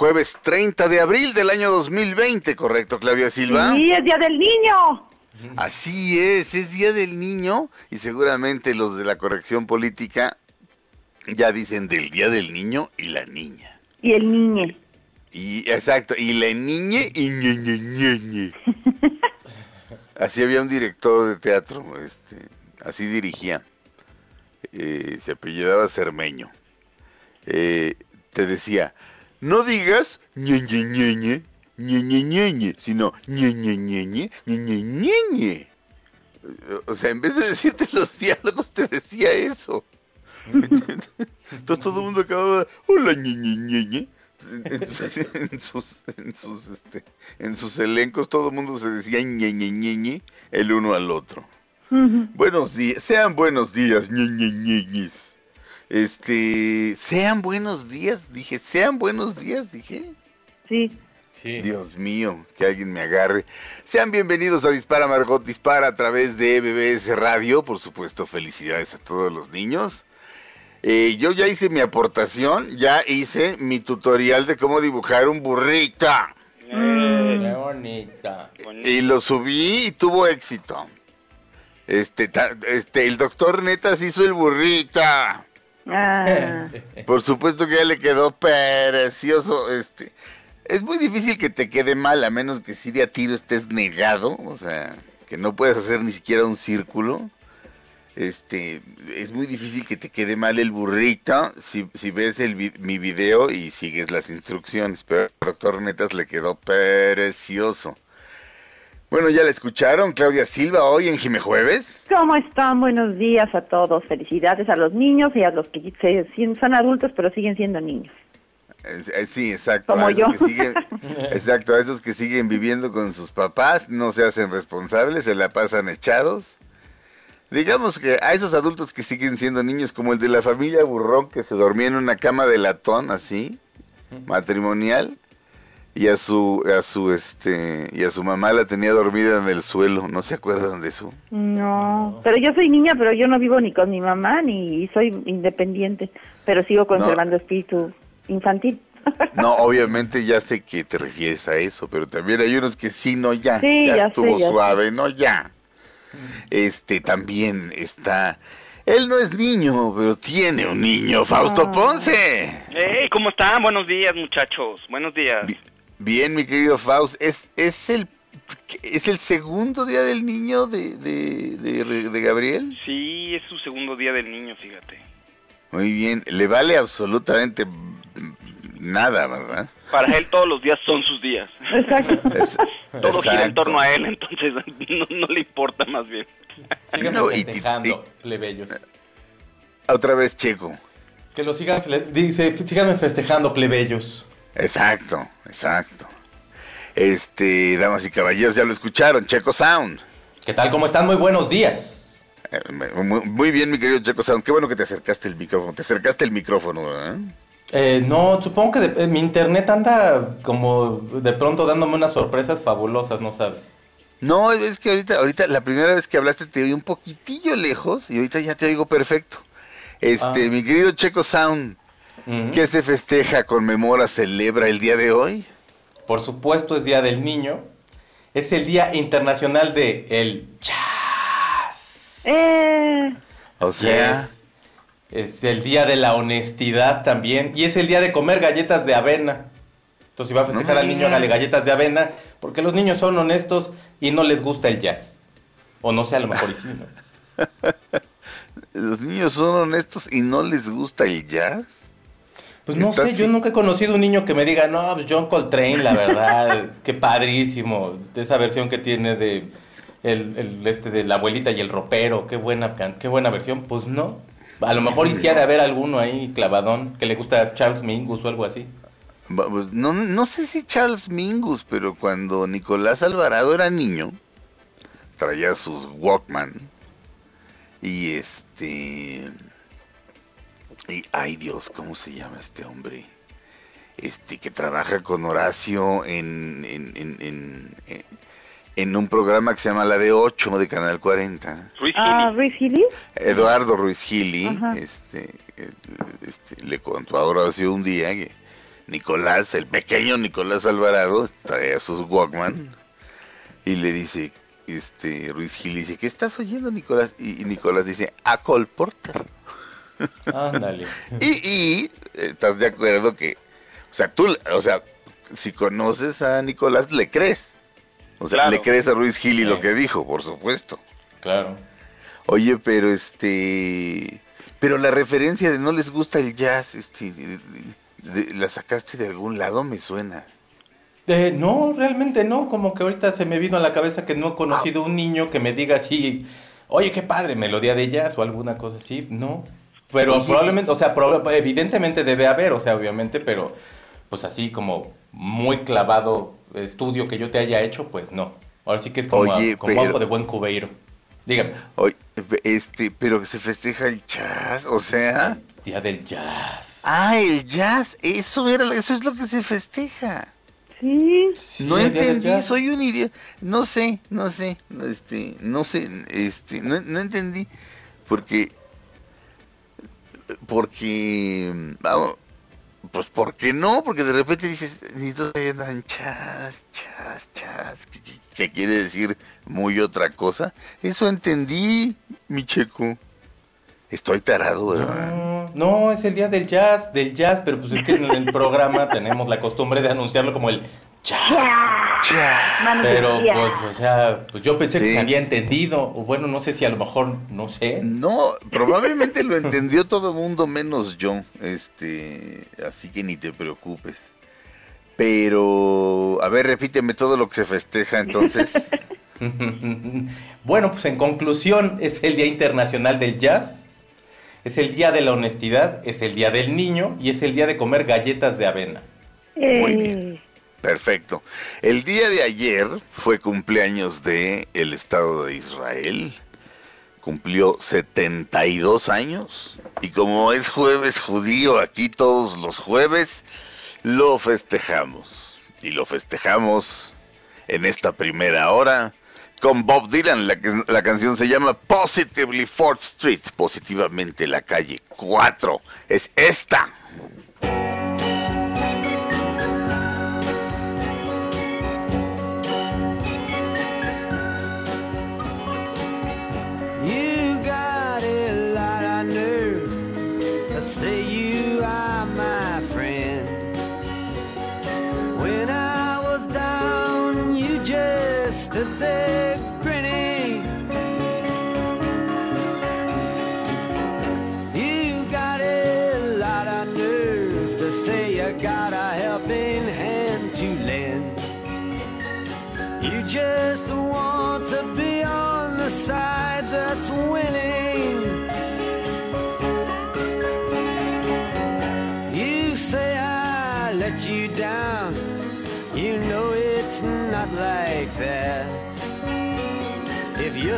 jueves 30 de abril del año 2020, ¿correcto, Claudia Silva? Sí, es Día del Niño. Así es, es Día del Niño y seguramente los de la corrección política ya dicen del Día del Niño y la niña. Y el niñe. Y exacto, y la niña y ñe, ñe, ñe, ñe. Así había un director de teatro, este, así dirigía. Eh, se apellidaba Cermeño. Eh, te decía, no digas ñe ñe ñe ñe, ñe ñe ñe ñe, sino ñe ñe ñe ñe, ñe ñe ñe O sea, en vez de decirte los diálogos, te decía eso. Entonces todo el mundo acababa, hola ñe ñe ñe ñe. En sus, en sus, este, en sus elencos todo el mundo se decía ñe ñe ñe ñe el uno al otro. Buenos días, sean buenos días, ñe ñe ñe ñes. Este, sean buenos días, dije, sean buenos días, dije. Sí. Dios mío, que alguien me agarre. Sean bienvenidos a Dispara Margot Dispara a través de BBS Radio. Por supuesto, felicidades a todos los niños. Eh, yo ya hice mi aportación, ya hice mi tutorial de cómo dibujar un burrito. Qué bonita. Y lo subí y tuvo éxito. Este, ta- este, el doctor Netas hizo el burrito. Ah, Por supuesto que ya le quedó precioso. Este, es muy difícil que te quede mal, a menos que si de a tiro estés negado, o sea, que no puedes hacer ni siquiera un círculo. Este, es muy difícil que te quede mal el burrito si, si ves el mi video y sigues las instrucciones. Pero al doctor Netas le quedó precioso. Bueno, ya la escucharon, Claudia Silva, hoy en Jime Jueves. ¿Cómo están? Buenos días a todos. Felicidades a los niños y a los que son adultos pero siguen siendo niños. Sí, exacto. Como a esos yo. que siguen- exacto, a esos que siguen viviendo con sus papás, no se hacen responsables, se la pasan echados. Digamos que a esos adultos que siguen siendo niños, como el de la familia Burrón, que se dormía en una cama de latón, así, matrimonial, y a su, a su, este, y a su mamá la tenía dormida en el suelo, ¿no se acuerdan de eso? No, pero yo soy niña, pero yo no vivo ni con mi mamá ni soy independiente, pero sigo conservando espíritu infantil. No, obviamente ya sé que te refieres a eso, pero también hay unos que sí, no, ya, Sí, ya, ya estuvo sé, ya suave, no, ya. Este también está, él no es niño, pero tiene un niño, Fausto Ah. Ponce. Hey, ¿cómo están? Buenos días, muchachos. Buenos días. Bi- Bien, mi querido Faust, es, es el es el segundo día del niño de, de, de, de Gabriel. Sí, es su segundo día del niño, fíjate. Muy bien, le vale absolutamente nada, ¿verdad? Para él todos los días son sus días. Exacto. Es- Todo gira en torno a él, entonces no, no le importa más bien. Sigan No, y- festejando, plebeyos. Otra vez Checo. Que lo sigan, fle- dice, síganme festejando, plebeyos. Exacto, exacto. Este, damas y caballeros, ya lo escucharon, Checo Sound. ¿Qué tal? ¿Cómo están? Muy buenos días. Eh, Muy, muy bien, mi querido Checo Sound. Qué bueno que te acercaste el micrófono. Te acercaste el micrófono, ¿verdad? Eh, no, supongo que de- eh, mi internet anda como de pronto dándome unas sorpresas fabulosas, ¿no sabes? No, es que ahorita, ahorita, la primera vez que hablaste te oí un poquitillo lejos y ahorita ya te oigo perfecto. Este, Ah. mi querido Checo Sound, ¿qué se festeja, conmemora, celebra el día de hoy? Por supuesto es Día del Niño. Es el Día Internacional de el Jazz. Eh, O sea, Es, es el Día de la Honestidad también. Y es el Día de comer galletas de avena. Entonces si va a festejar al niño, hágale galletas de avena. Porque los niños son honestos y no les gusta el jazz. O no sé, a lo mejor y sí, ¿no? Los niños son honestos y no les gusta el jazz. Pues no sé, yo nunca he conocido un niño que me diga, no, pues John Coltrane, la verdad, qué padrísimo, de esa versión que tiene de el, el, este de la abuelita y el ropero, qué buena qué buena versión, pues no. A lo mejor hiciera haber alguno ahí clavadón que le gusta a Charles Mingus o algo así. Pues, No, no sé si Charles Mingus, pero cuando Nicolás Alvarado era niño, traía sus Walkman. Y este. Y ay Dios, ¿cómo se llama este hombre? Este que trabaja con Horacio en, en, en, en, en- en un programa que se llama La de 8 de Canal 40. Ruiz Ah, Gili. Ruiz Gili. Eduardo Ruiz Gili, Ajá. este, eh, este, le contó a Horacio un día que Nicolás, el pequeño Nicolás Alvarado, traía sus Walkman y le dice, este, Ruiz Gili dice, ¿qué estás oyendo Nicolás? Y, y Nicolás dice, a Cole Porter. Ándale. Y, y, estás de acuerdo que, o sea, tú, o sea, si conoces a Nicolás, le crees. O sea, Claro. le crees a Ruiz Gili lo Sí. que dijo, por supuesto. Claro. Oye, pero este, pero la referencia de no les gusta el jazz, este, de- de- de- la sacaste de algún lado, me suena. Eh, no, realmente no, como que ahorita se me vino a la cabeza que no he conocido un niño que me diga así, oye, qué padre, melodía de jazz o alguna cosa así, no. Pero Oye. probablemente, o sea, proba- evidentemente debe haber, o sea, obviamente, pero pues así como muy clavado estudio que yo te haya hecho, pues no. Ahora sí que es como, Oye, a- como pero- algo de buen cubeiro. Dígame, Oye, este, pero se festeja el jazz, o sea, día del jazz. ah, el jazz, eso era, lo- eso es lo que se festeja. Sí. Sí, no entendí, soy un idiota, no sé, no sé, este, no sé, este, no, no entendí, porque, porque, pues, ¿por qué no? Porque de repente dices, necesito dan chas, chas, chas, que quiere decir muy otra cosa. Eso entendí, mi checo. Estoy tarado, ¿verdad? No, no, es el día del jazz, del jazz, pero pues es que en el programa tenemos la costumbre de anunciarlo como el Chas. Manos Pero pues, o sea, pues yo pensé que se había entendido, o bueno, no sé si a lo mejor, no sé. No, probablemente lo entendió todo el mundo menos yo, este, así que ni te preocupes. Pero, a ver, repíteme todo lo que se festeja entonces. bueno, pues en conclusión, es el Día Internacional del Jazz, es el Día de la Honestidad, es el Día del Niño y es el Día de comer galletas de avena. Muy Eh, bien. Perfecto. El día de ayer fue cumpleaños de el Estado de Israel. Cumplió 72 años. Y como es jueves judío, aquí todos los jueves, lo festejamos. Y lo festejamos en esta primera hora con Bob Dylan. La, la canción se llama Positively 4th Street. Positivamente la calle 4. Es esta.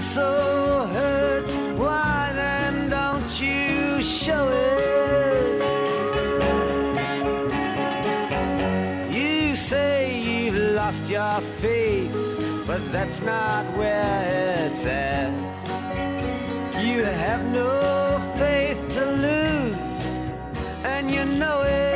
So hurt, why then don't you show it? You say you've lost your faith, but that's not where it's at. You have no faith to lose, and you know it.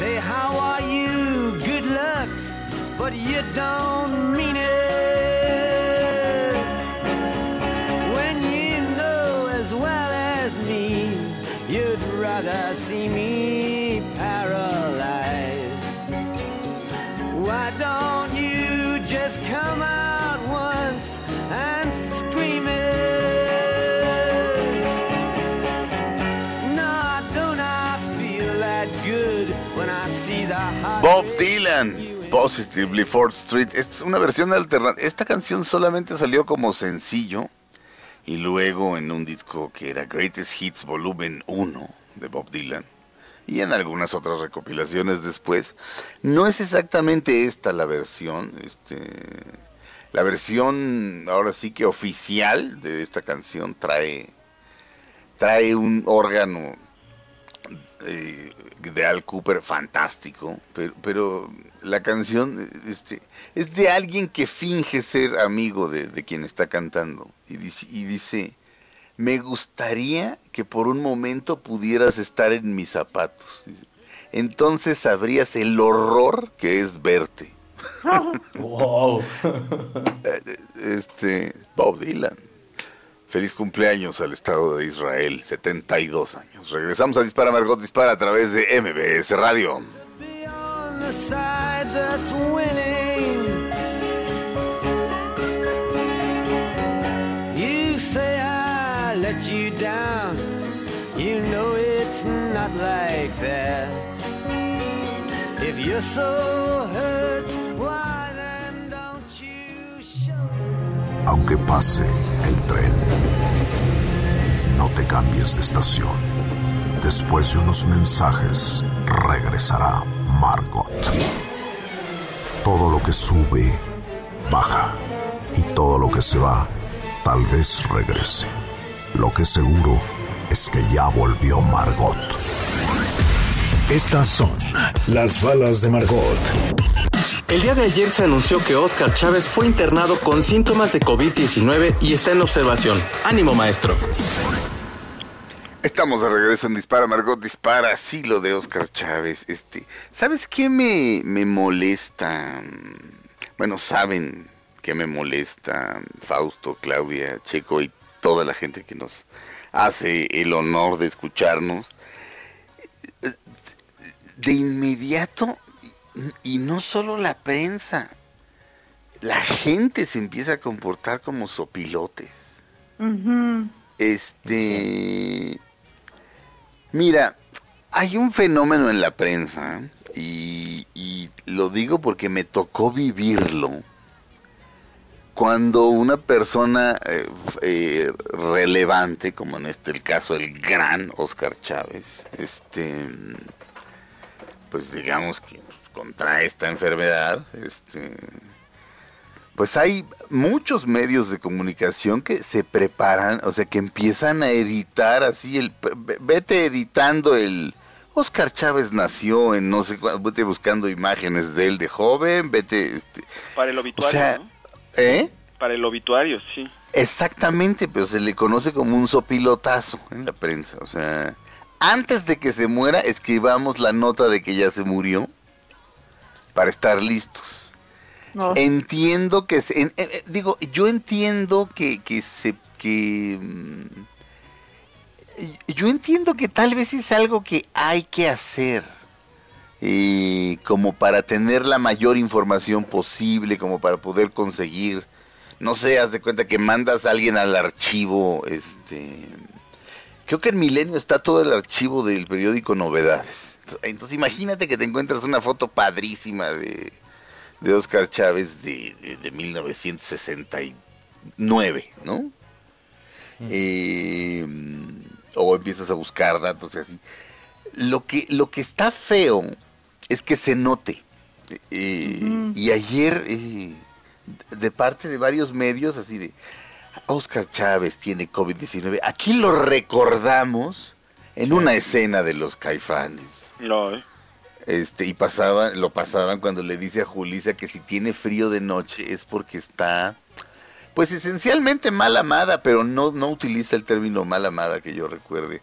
Say, How are you? Good luck, but you don't mean it. Positively Fourth Street. Es una versión alternativa. Esta canción solamente salió como sencillo y luego en un disco que era Greatest Hits Volumen 1 de Bob Dylan y en algunas otras recopilaciones después. No es exactamente esta la versión, este, la versión ahora sí que oficial de esta canción trae trae un órgano eh, de Al Cooper fantástico, pero, pero la canción este, es de alguien que finge ser amigo de, de quien está cantando y dice, y dice, me gustaría que por un momento pudieras estar en mis zapatos. Dice, Entonces sabrías el horror que es verte. Wow. Este, Bob Dylan. Feliz cumpleaños al Estado de Israel, 72 años. Regresamos a Dispara Margot Dispara a través de MBS Radio. Be on the side that's winning. You say I let you down. You know it's not like that. If you're so hurt, why then don't you show it? Aunque pase el tren, no te cambies de estación. Después de unos mensajes, regresará Margot. Todo lo que sube, baja. Y todo lo que se va, tal vez regrese. Lo que seguro es que ya volvió Margot. Estas son las balas de Margot. El día de ayer se anunció que Oscar Chávez fue internado con síntomas de COVID-19 y está en observación. Ánimo, maestro. Estamos de regreso en Dispara, Margot Dispara, sí lo de Oscar Chávez. Este, ¿sabes qué me, me molesta? Bueno, saben que me molesta Fausto, Claudia, Checo y toda la gente que nos hace el honor de escucharnos. De inmediato, y no solo la prensa, la gente se empieza a comportar como sopilotes. Este. Mira, hay un fenómeno en la prensa, y, lo digo porque me tocó vivirlo. Cuando una persona eh, eh, relevante, como en este el caso el gran Oscar Chávez, este, pues digamos que contrae esta enfermedad, este, pues hay muchos medios de comunicación que se preparan, o sea, que empiezan a editar así, el, ve- vete editando el... Oscar Chávez nació en no sé cuándo, vete buscando imágenes de él de joven, vete, este, Para el obituario, sea, ¿no? ¿eh? Para el obituario, sí. Exactamente, pero se le conoce como un sopilotazo en la prensa, o sea, antes de que se muera, escribamos la nota de que ya se murió para estar listos. Entiendo que se, eh, eh, digo, yo entiendo que, que se que mm, yo entiendo que tal vez es algo que hay que hacer eh, como para tener la mayor información posible, como para poder conseguir, no sé, haz de cuenta que mandas a alguien al archivo, este, creo que en Milenio está todo el archivo del periódico Novedades. Entonces imagínate que te encuentras una foto padrísima de, de Oscar Chávez de, de, de 1969, ¿no? Eh, o empiezas a buscar datos y así. Lo que, lo que está feo es que se note. Eh. Y ayer, eh, de parte de varios medios, así de, Oscar Chávez tiene COVID-19. Aquí lo recordamos en una escena de los caifanes. No, ¿eh? Este, y pasaba, lo pasaban cuando le dice a Julisa que si tiene frío de noche es porque está, pues esencialmente mal amada, pero no, no utiliza el término mal amada que yo recuerde.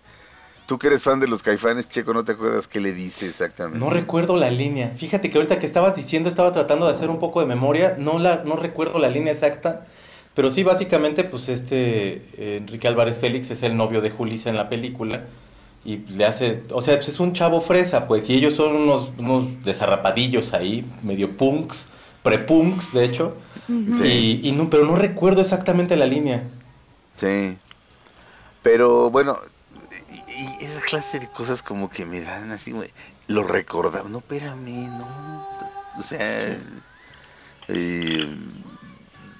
Tú que eres fan de los caifanes, Checo, ¿no te acuerdas qué le dice exactamente? No recuerdo la línea. Fíjate que ahorita que estabas diciendo, estaba tratando de hacer un poco de memoria, no la, no recuerdo la línea exacta, pero sí básicamente, pues este eh, Enrique Álvarez Félix es el novio de Julisa en la película y le hace, o sea, pues es un chavo fresa, pues, y ellos son unos, unos desarrapadillos ahí, medio punks, pre-punks, de hecho, Sí. y, y no, pero no recuerdo exactamente la línea. Sí. Pero bueno, y, y esa clase de cosas como que me dan así, lo recordaba. No, espérame, no. O sea, eh,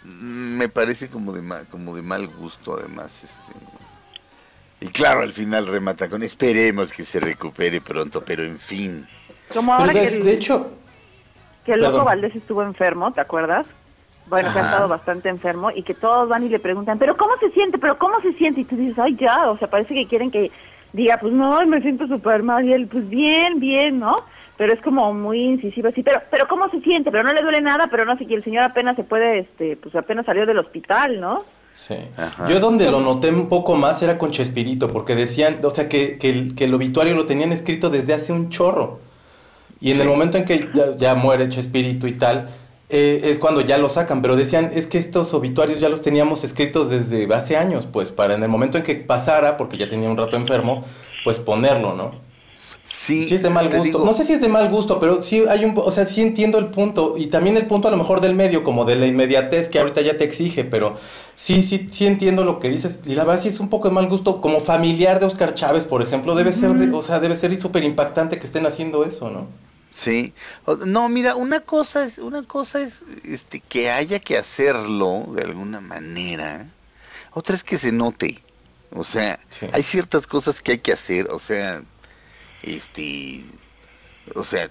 me parece como de mal, como de mal gusto además. Este. Y claro, al final remata con esperemos que se recupere pronto, pero en fin. Como ahora que de hecho, que el loco. Valdés estuvo enfermo, ¿te acuerdas? Bueno, que ha estado bastante enfermo y que todos van y le preguntan, ¿pero cómo se siente? ¿Pero cómo se siente? Y tú dices, ay, ya, o sea, parece que quieren que diga, pues no, me siento súper mal. Y él, pues bien, bien, ¿no? Pero es como muy incisivo así, pero, pero ¿cómo se siente? Pero no le duele nada, pero no sé, que el señor apenas se puede, este, pues apenas salió del hospital, ¿no? Sí. Ajá. Yo donde lo noté un poco más era con Chespirito, porque decían, o sea, que, que el, que el obituario lo tenían escrito desde hace un chorro. Y en Sí. el momento en que ya, ya muere Chespirito y tal, eh, es cuando ya lo sacan, pero decían, es que estos obituarios ya los teníamos escritos desde hace años, pues para en el momento en que pasara, porque ya tenía un rato enfermo, pues ponerlo, ¿no? Sí, Sí es de mal gusto. digo- No sé si es de mal gusto, pero sí hay un, o sea, sí entiendo el punto y también el punto a lo mejor del medio, como de la inmediatez que ahorita ya te exige, pero sí, sí, sí entiendo lo que dices y la verdad sí es un poco de mal gusto como familiar de Oscar Chávez, por ejemplo, debe ser, de- o sea, debe ser súper impactante que estén haciendo eso, ¿no? Sí. No, mira, una cosa es, una cosa es este que haya que hacerlo de alguna manera. Otra es que se note. O sea, Sí. hay ciertas cosas que hay que hacer, o sea, este o sea,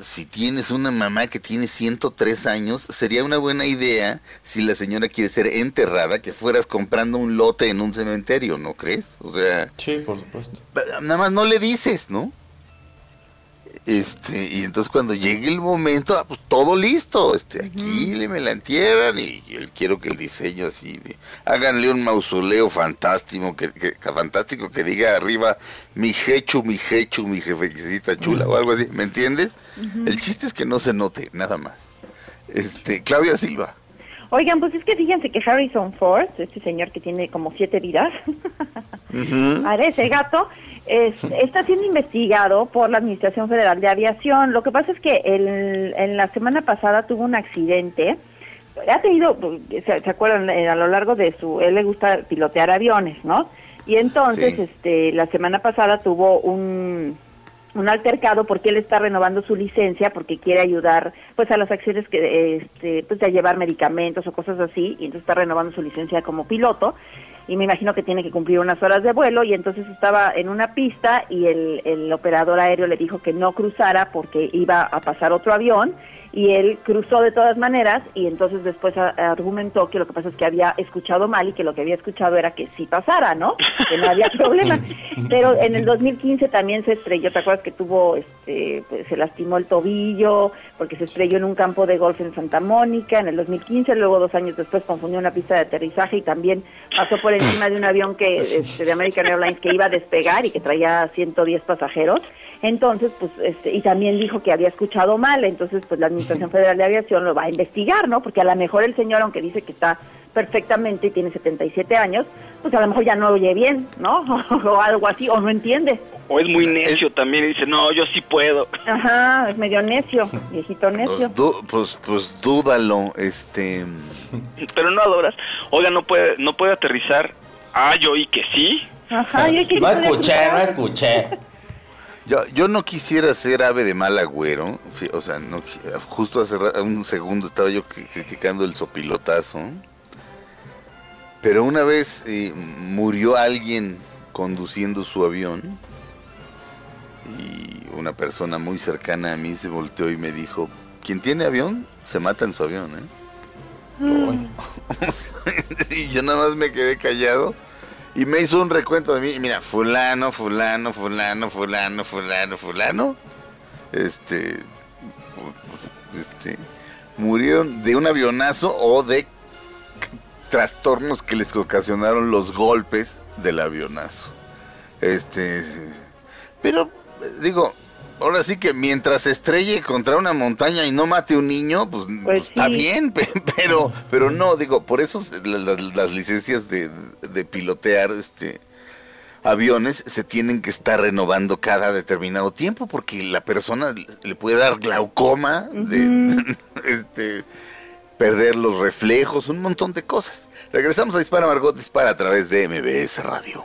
si tienes una mamá que tiene 103 años, sería una buena idea si la señora quiere ser enterrada que fueras comprando un lote en un cementerio, ¿no crees? O sea, Sí, por supuesto. nada más no le dices, ¿no? Este, y entonces cuando llegue el momento, ah, pues todo listo, este, aquí le me la entierran y yo quiero que el diseño así de, háganle un mausoleo fantástico que, que, que fantástico que diga arriba mi jechu, mi jechu, mi jefecita chula o algo así, ¿me entiendes? El chiste es que no se note, nada más. Este, Claudia Silva. Oigan, pues es que fíjense que Harrison Ford, este señor que tiene como siete vidas. Ahora, ese gato es- está siendo investigado por la Administración Federal de Aviación. Lo que pasa es que el- en la semana pasada tuvo un accidente. Ha tenido, se, se acuerdan, Eh, a lo largo de su, él le gusta pilotear aviones, ¿no? Y entonces, Sí. este, la semana pasada tuvo un, un altercado porque él está renovando su licencia porque quiere ayudar pues a las acciones que este pues de llevar medicamentos o cosas así y entonces está renovando su licencia como piloto y me imagino que tiene que cumplir unas horas de vuelo y entonces estaba en una pista y el, el operador aéreo le dijo que no cruzara porque iba a pasar otro avión y él cruzó de todas maneras y entonces después argumentó que lo que pasa es que había escuchado mal y que lo que había escuchado era que sí pasara, ¿no? Que no había problema. Pero en el 2015 también se estrelló, ¿te acuerdas que tuvo, este, pues, se lastimó el tobillo porque se estrelló en un campo de golf en Santa Mónica en el 2015, luego dos años después confundió una pista de aterrizaje y también pasó por encima de un avión que este, de American Airlines que iba a despegar y que traía 110 pasajeros. Entonces, pues, este, y también dijo que había escuchado mal, entonces, pues, la Administración Federal de Aviación lo va a investigar, ¿no? Porque a lo mejor el señor, aunque dice que está perfectamente y tiene 77 años, pues a lo mejor ya no oye bien, ¿no? o algo así, o no entiende. O es muy necio también y dice, no, yo sí puedo. Ajá, es medio necio, viejito necio. Pues, du- pues, pues dúdalo, este... Pero no adoras. Oiga, no puede, no puede aterrizar. Ah, yo oí que sí. Ajá, y hay que No escuché, no escuché. Yo, yo no quisiera ser ave de mal agüero, o sea, no, justo hace un segundo estaba yo cri- criticando el sopilotazo, pero una vez eh, murió alguien conduciendo su avión y una persona muy cercana a mí se volteó y me dijo, quien tiene avión se mata en su avión, ¿eh? y yo nada más me quedé callado y me hizo un recuento de mí. Mira, fulano, fulano, fulano, fulano, fulano, fulano. Este, este, murieron de un avionazo o de trastornos que les ocasionaron los golpes del avionazo. Este, pero digo, ahora sí que mientras estrelle contra una montaña y no mate un niño, pues, Pues pues, está bien, pe- pero pero no, digo, por eso las licencias de, de pilotear este aviones se tienen que estar renovando cada determinado tiempo porque la persona le puede dar glaucoma, de, este, perder los reflejos, un montón de cosas. Regresamos a Dispara Margot Dispara a través de MBS Radio.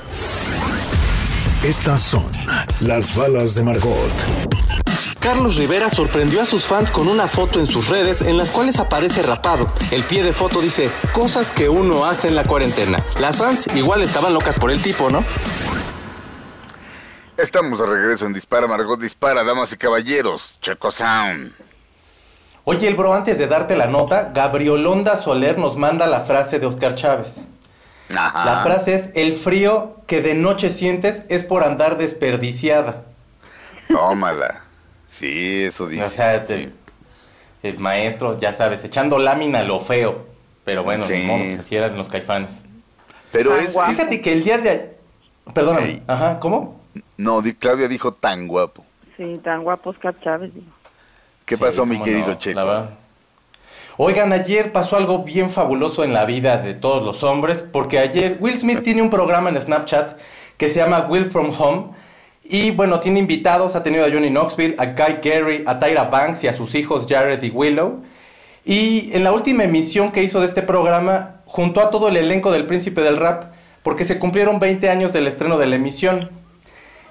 Estas son las balas de Margot. Carlos Rivera sorprendió a sus fans con una foto en sus redes en las cuales aparece rapado. El pie de foto dice, cosas que uno hace en la cuarentena. Las fans igual estaban locas por el tipo, ¿no? Estamos de regreso en Dispara Margot Dispara, damas y caballeros, Checo Sound. Oye, el bro, antes de darte la nota, Gabriolonda Soler nos manda la frase de Oscar Chávez. Ajá. La frase es, el frío que de noche sientes es por andar desperdiciada. Tómala. Sí, eso dice. O sea, te- sí. el maestro, ya sabes, echando lámina a lo feo. Pero bueno, Sí. modo, pues así eran los caifanes. Pero es, guapo. Fíjate que el día de... Perdóname, Sí. ajá, ¿cómo? No, di- Claudia dijo tan guapo. Sí, tan guapo Oscar Chávez. digo. ¿Qué Sí, pasó, mi querido no, Checo? la verdad. Oigan, ayer pasó algo bien fabuloso en la vida de todos los hombres, porque ayer Will Smith tiene un programa en Snapchat que se llama Will From Home, y bueno, tiene invitados, ha tenido a Johnny Knoxville, a Guy Gary, a Tyra Banks y a sus hijos Jared y Willow. Y en la última emisión que hizo de este programa, juntó a todo el elenco del Príncipe del Rap, porque se cumplieron 20 años del estreno de la emisión.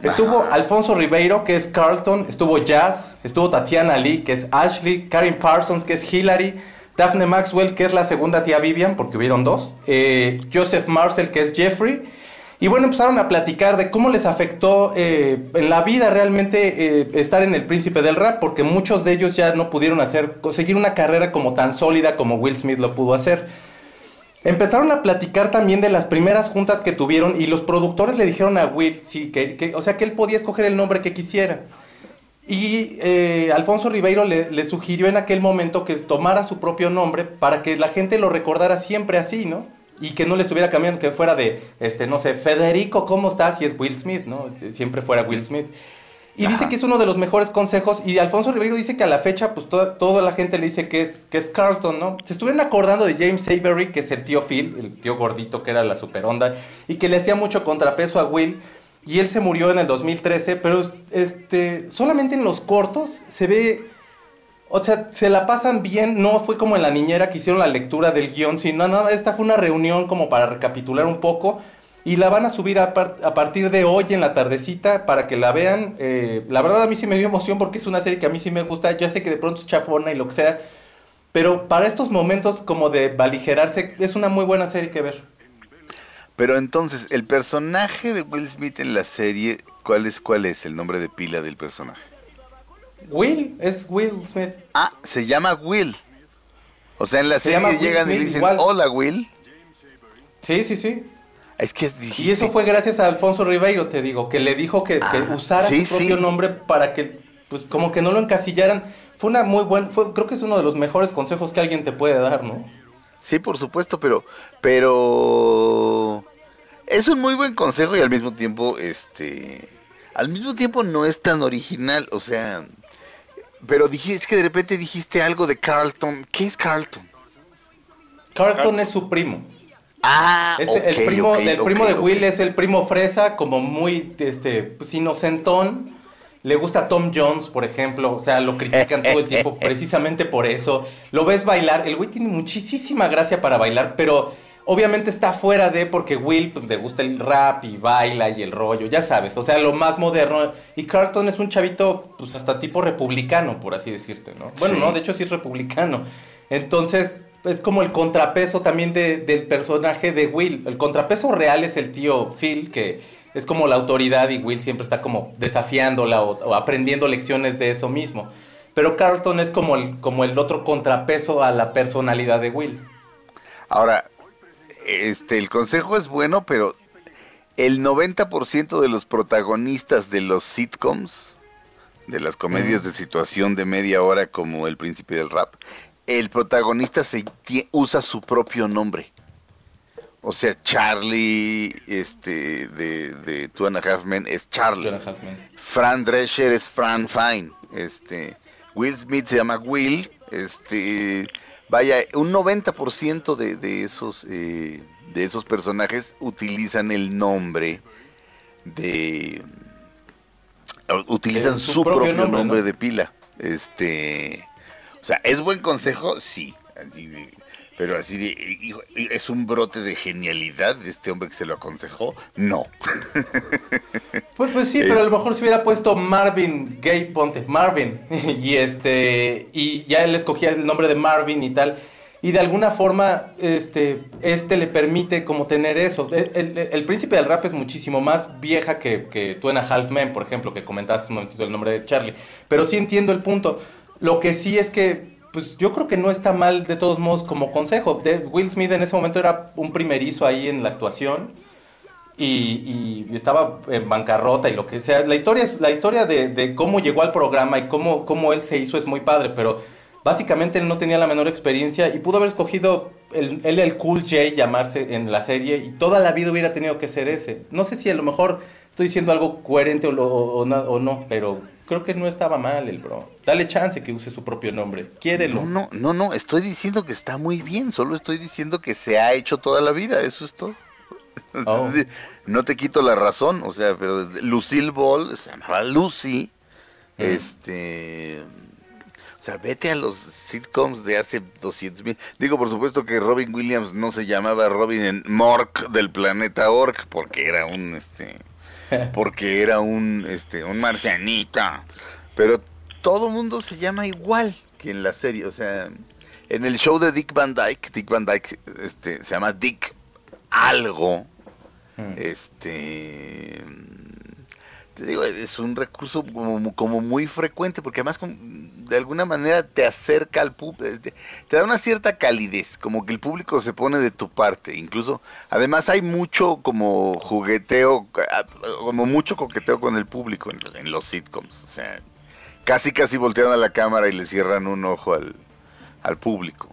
Estuvo Alfonso Ribeiro, que es Carlton, estuvo Jazz, estuvo Tatiana Lee, que es Ashley, Karen Parsons, que es Hillary, Daphne Maxwell, que es la segunda tía Vivian, porque hubieron dos, eh, Joseph Marcel, que es Jeffrey, y bueno, empezaron a platicar de cómo les afectó eh, en la vida realmente eh, estar en el príncipe del rap, porque muchos de ellos ya no pudieron hacer, seguir una carrera como tan sólida como Will Smith lo pudo hacer. Empezaron a platicar también de las primeras juntas que tuvieron y los productores le dijeron a Will, sí, que, o sea, que él podía escoger el nombre que quisiera. Y eh, Alfonso Ribeiro le, le sugirió en aquel momento que tomara su propio nombre para que la gente lo recordara siempre así, ¿no? Y que no le estuviera cambiando, que fuera de, este, no sé, Federico, ¿cómo estás? Y es Will Smith, ¿no? Siempre fuera Will Smith. Y dice que es uno de los mejores consejos. Y Alfonso Ribeiro dice que a la fecha, pues toda, toda la gente le dice que es, que es Carlton, ¿no? Se estuvieron acordando de James Avery, que es el tío Phil, el tío gordito que era la super onda, y que le hacía mucho contrapeso a Will. Y él se murió en el 2013, pero este, solamente en los cortos se ve, o sea, se la pasan bien, no fue como en la niñera que hicieron la lectura del guion, sino nada, esta fue una reunión como para recapitular un poco y la van a subir a, par- a partir de hoy en la tardecita para que la vean. Eh, la verdad a mí sí me dio emoción porque es una serie que a mí sí me gusta, yo sé que de pronto es chafona y lo que sea, pero para estos momentos como de baligerarse es una muy buena serie que ver. Pero entonces, el personaje de Will Smith en la serie, ¿cuál es, cuál es el nombre de pila del personaje? Will, es Will Smith. Ah, se llama Will. O sea, en la Se serie llegan y le dicen, igual. hola Will. Sí, sí, sí. Es que Y eso fue gracias a Alfonso Ribeiro, te digo, que le dijo que, que Ah, usara sí, su propio sí. nombre para que, pues, como que no lo encasillaran. Fue una muy buena, fue, creo que es uno de los mejores consejos que alguien te puede dar, ¿no? Sí, por supuesto, pero, pero es un muy buen consejo y al mismo tiempo, este, al mismo tiempo no es tan original, o sea, pero dijiste es que de repente dijiste algo de Carlton. ¿Qué es Carlton? Carlton es su primo. Ah, Es el primo, el de. Will es el primo fresa, como muy, este, pues, inocentón. Le gusta Tom Jones, por ejemplo, o sea, lo critican todo el tiempo precisamente por eso. Lo ves bailar, el güey tiene muchísima gracia para bailar, pero obviamente está fuera de porque Will pues, le gusta el rap y baila y el rollo, ya sabes, o sea, lo más moderno. Y Carlton es un chavito, pues hasta tipo republicano, por así decirte, ¿no? Bueno, Sí. no, de hecho sí es republicano. Entonces, es como el contrapeso también de- del personaje de Will. El contrapeso real es el tío Phil, que es como la autoridad y Will siempre está como desafiándola o, o aprendiendo lecciones de eso mismo. Pero Carlton es como el, como el otro contrapeso a la personalidad de Will. Ahora, este, el consejo es bueno, pero el 90% de los protagonistas de los sitcoms, de las comedias de situación de media hora como El Príncipe del Rap, el protagonista se usa su propio nombre. O sea, Charlie, este, de, de Two and a Half Men es Charlie. Fran Drescher es Fran Fine. Este, Will Smith se llama Will. Este, vaya, un 90% de, de esos eh, de esos personajes utilizan el nombre de utilizan su, su propio, propio nombre, nombre, ¿no? de pila. Este, o sea, es buen consejo, sí, así de- pero así de hijo, es un brote de genialidad de este hombre que se lo aconsejó, no. Pues, pues sí, Eh. pero a lo mejor se hubiera puesto Marvin Gay Ponte, Marvin, y este, y ya él escogía el nombre de Marvin y tal, y de alguna forma, este, este le permite como tener eso. El, el- el príncipe del rap es muchísimo más vieja que, que Two and a Half Men, por ejemplo, que comentaste un momentito el nombre de Charlie, pero sí entiendo el punto. Lo que sí es que, pues yo creo que no está mal de todos modos como consejo. Will Smith en ese momento era un primerizo ahí en la actuación y, y estaba en bancarrota y lo que sea. La historia es la historia de, de cómo llegó al programa y cómo, cómo él se hizo es muy padre, pero básicamente él no tenía la menor experiencia y pudo haber escogido el, él el Cool J llamarse en la serie y toda la vida hubiera tenido que ser ese. No sé si a lo mejor estoy diciendo algo coherente o, lo- o o no, pero creo que no estaba mal el bro. Dale chance que use su propio nombre. Quiérelo. No, no, no, no, estoy diciendo que está muy bien, solo estoy diciendo que se ha hecho toda la vida, eso es todo. Oh. No te quito la razón, o sea, pero desde Lucille Ball se llamaba Lucy, Mm. este, o sea, vete a los sitcoms de hace 200 mil. Digo, por supuesto que Robin Williams no se llamaba Robin en Mork del planeta Ork, porque era un, este, porque era un, este, un marcianita. Pero todo mundo se llama igual que en la serie, o sea, en el show de Dick Van Dyke, Dick Van Dyke, este, se llama Dick algo, Mm. este, te digo, es un recurso como, como muy frecuente, porque además de alguna manera te acerca al público, te, te da una cierta calidez, como que el público se pone de tu parte, incluso, además hay mucho como jugueteo, como mucho coqueteo con el público en, en los sitcoms, o sea, casi casi voltean a la cámara y le cierran un ojo al, al público.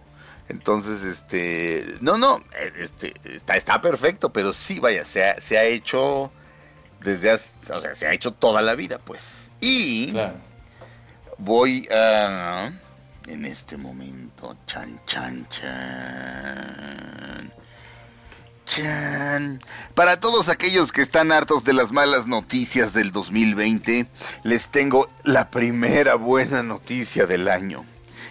Entonces, este, no, no, eh, este, está, está perfecto, pero sí, vaya, se ha, se ha hecho desde hace, o sea, se ha hecho toda la vida, pues. Y Claro. voy a, en este momento, chan, chan, chan, chan. Para todos aquellos que están hartos de las malas noticias del 2020, les tengo la primera buena noticia del año.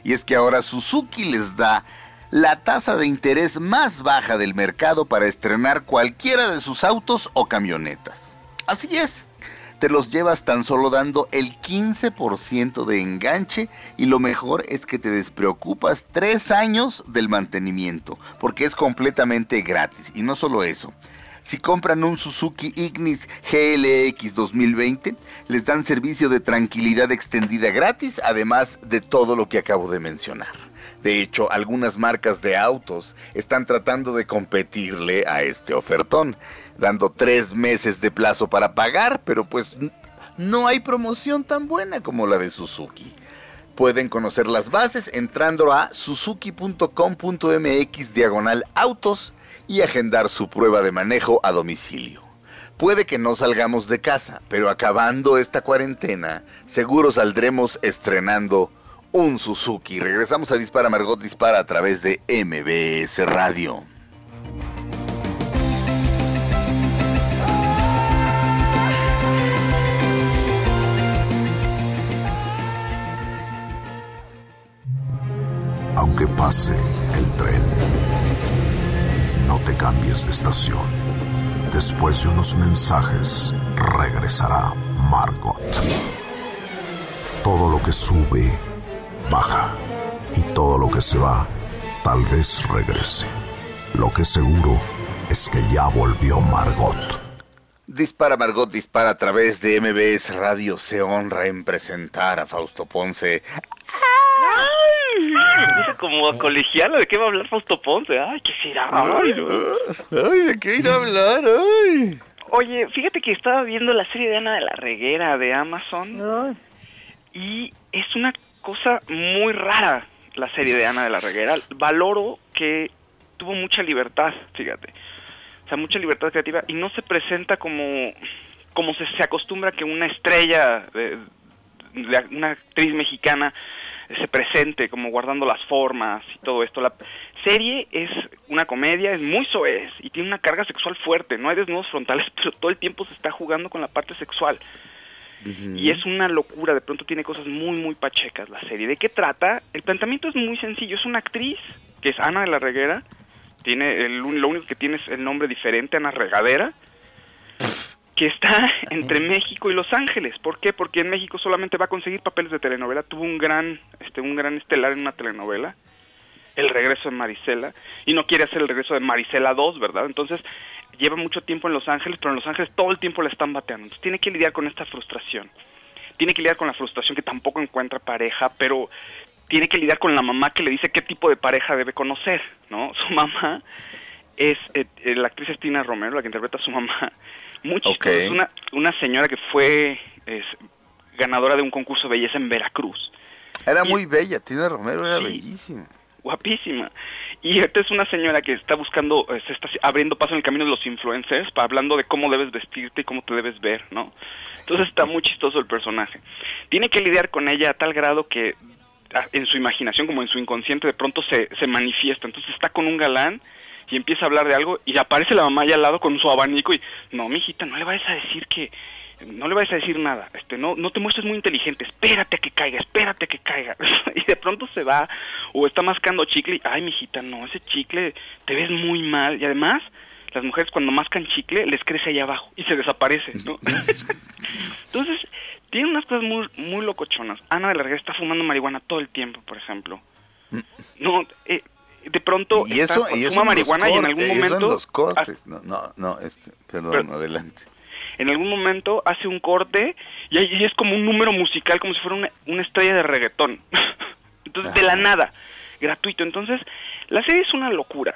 Y es que ahora Suzuki les da la tasa de interés más baja del mercado para estrenar cualquiera de sus autos o camionetas. Así es, te los llevas tan solo dando el 15% de enganche y lo mejor es que te despreocupas tres años del mantenimiento, porque es completamente gratis. Y no solo eso, si compran un Suzuki Ignis GLX 2020, les dan servicio de tranquilidad extendida gratis, además de todo lo que acabo de mencionar. De hecho, algunas marcas de autos están tratando de competirle a este ofertón, dando tres meses de plazo para pagar, pero pues no hay promoción tan buena como la de Suzuki. Pueden conocer las bases entrando a suzuki.com.mx diagonal autos y agendar su prueba de manejo a domicilio. Puede que no salgamos de casa, pero acabando esta cuarentena, seguro saldremos estrenando un Suzuki. Regresamos a Dispara Margot Dispara a través de MBS Radio. Aunque pase el tren, no te cambies de estación. Después de unos mensajes, regresará Margot. Todo lo que sube, baja. Y todo lo que se va, tal vez regrese. Lo que seguro es que ya volvió Margot. Dispara Margot, dispara a través de MBS Radio. Se honra en presentar a Fausto Ponce. Dice como colegiala, ¿de qué va a hablar Fausto Ponce? Ay, ¿qué será? Ay, ay, ¿de qué ir a hablar? Ay. Oye, fíjate que estaba viendo la serie de Ana de la Reguera de Amazon y es una cosa muy rara la serie de Ana de la Reguera. Valoro que tuvo mucha libertad, fíjate. O sea, mucha libertad creativa y no se presenta como como se, se acostumbra que una estrella, de, de- una actriz mexicana se presente como guardando las formas y todo esto. La serie es una comedia, es muy soez y tiene una carga sexual fuerte. No hay desnudos frontales, pero todo el tiempo se está jugando con la parte sexual. Y es una locura, de pronto tiene cosas muy, muy pachecas la serie. ¿De qué trata? El planteamiento es muy sencillo, es una actriz, que es Ana de la Reguera, tiene el, lo único que tiene es el nombre diferente, Ana Regadera, que está entre México y Los Ángeles. ¿Por qué? Porque en México solamente va a conseguir papeles de telenovela, tuvo un gran, este, un gran estelar en una telenovela, el regreso de Marisela, y no quiere hacer el regreso de Marisela 2, ¿verdad? Entonces lleva mucho tiempo en Los Ángeles, pero en Los Ángeles todo el tiempo le están bateando. Entonces tiene que lidiar con esta frustración. Tiene que lidiar con la frustración que tampoco encuentra pareja, pero tiene que lidiar con la mamá que le dice qué tipo de pareja debe conocer, ¿no? Su mamá es eh, eh, la actriz es Tina Romero, la que interpreta a su mamá. Muy chistosa, Ok. es una, una señora que fue es, ganadora de un concurso de belleza en Veracruz Era Y- muy bella, Tina Romero era Sí. bellísima. guapísima. Y esta es una señora que está buscando, eh, se está abriendo paso en el camino de los influencers, para hablando de cómo debes vestirte y cómo te debes ver, ¿no? Entonces está muy chistoso el personaje. Tiene que lidiar con ella a tal grado que en su imaginación, como en su inconsciente, de pronto se, se manifiesta. Entonces está con un galán y empieza a hablar de algo y aparece la mamá allá al lado con su abanico y, no, mijita, no le vayas a decir que, no le vayas a decir nada, este, no, no te muestres muy inteligente, espérate a que caiga, espérate a que caiga. y de pronto se va, o está mascando chicle y, ay, mijita, no, ese chicle te ves muy mal. Y además, las mujeres cuando mascan chicle les crece allá abajo y se desaparece, ¿no? Entonces, tiene unas cosas muy, muy locochonas. Ana de la Reguera está fumando marihuana todo el tiempo, por ejemplo. No, eh, de pronto Y eso, y eso fuma en los marihuana y en algún en momento los cortes. No, no, no, este, perdón, Pero- adelante. en algún momento hace un corte y, ahí- y es como un número musical, como si fuera una, una estrella de reggaetón. Entonces, de la nada, gratuito. Entonces, la serie es una locura.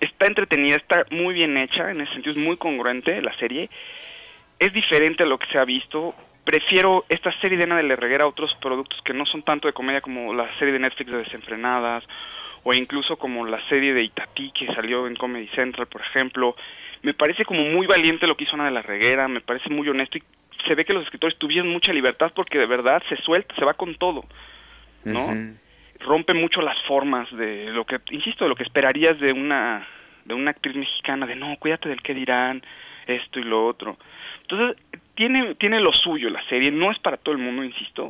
Está entretenida, está muy bien hecha, en ese sentido es muy congruente la serie. Es diferente a lo que se ha visto. Prefiero esta serie de Ana de la Reguera a otros productos que no son tanto de comedia como la serie de Netflix de Desenfrenadas o incluso como la serie de Itatí que salió en Comedy Central, por ejemplo. Me parece como muy valiente lo que hizo Ana de la Reguera, me parece muy honesto y se ve que los escritores tuvieron mucha libertad porque de verdad se suelta, se va con todo, ¿no? Rompe mucho las formas de lo que, insisto, de lo que esperarías de una de una actriz mexicana, de no, cuídate del que dirán, esto y lo otro. Entonces, tiene, tiene lo suyo la serie, no es para todo el mundo, insisto.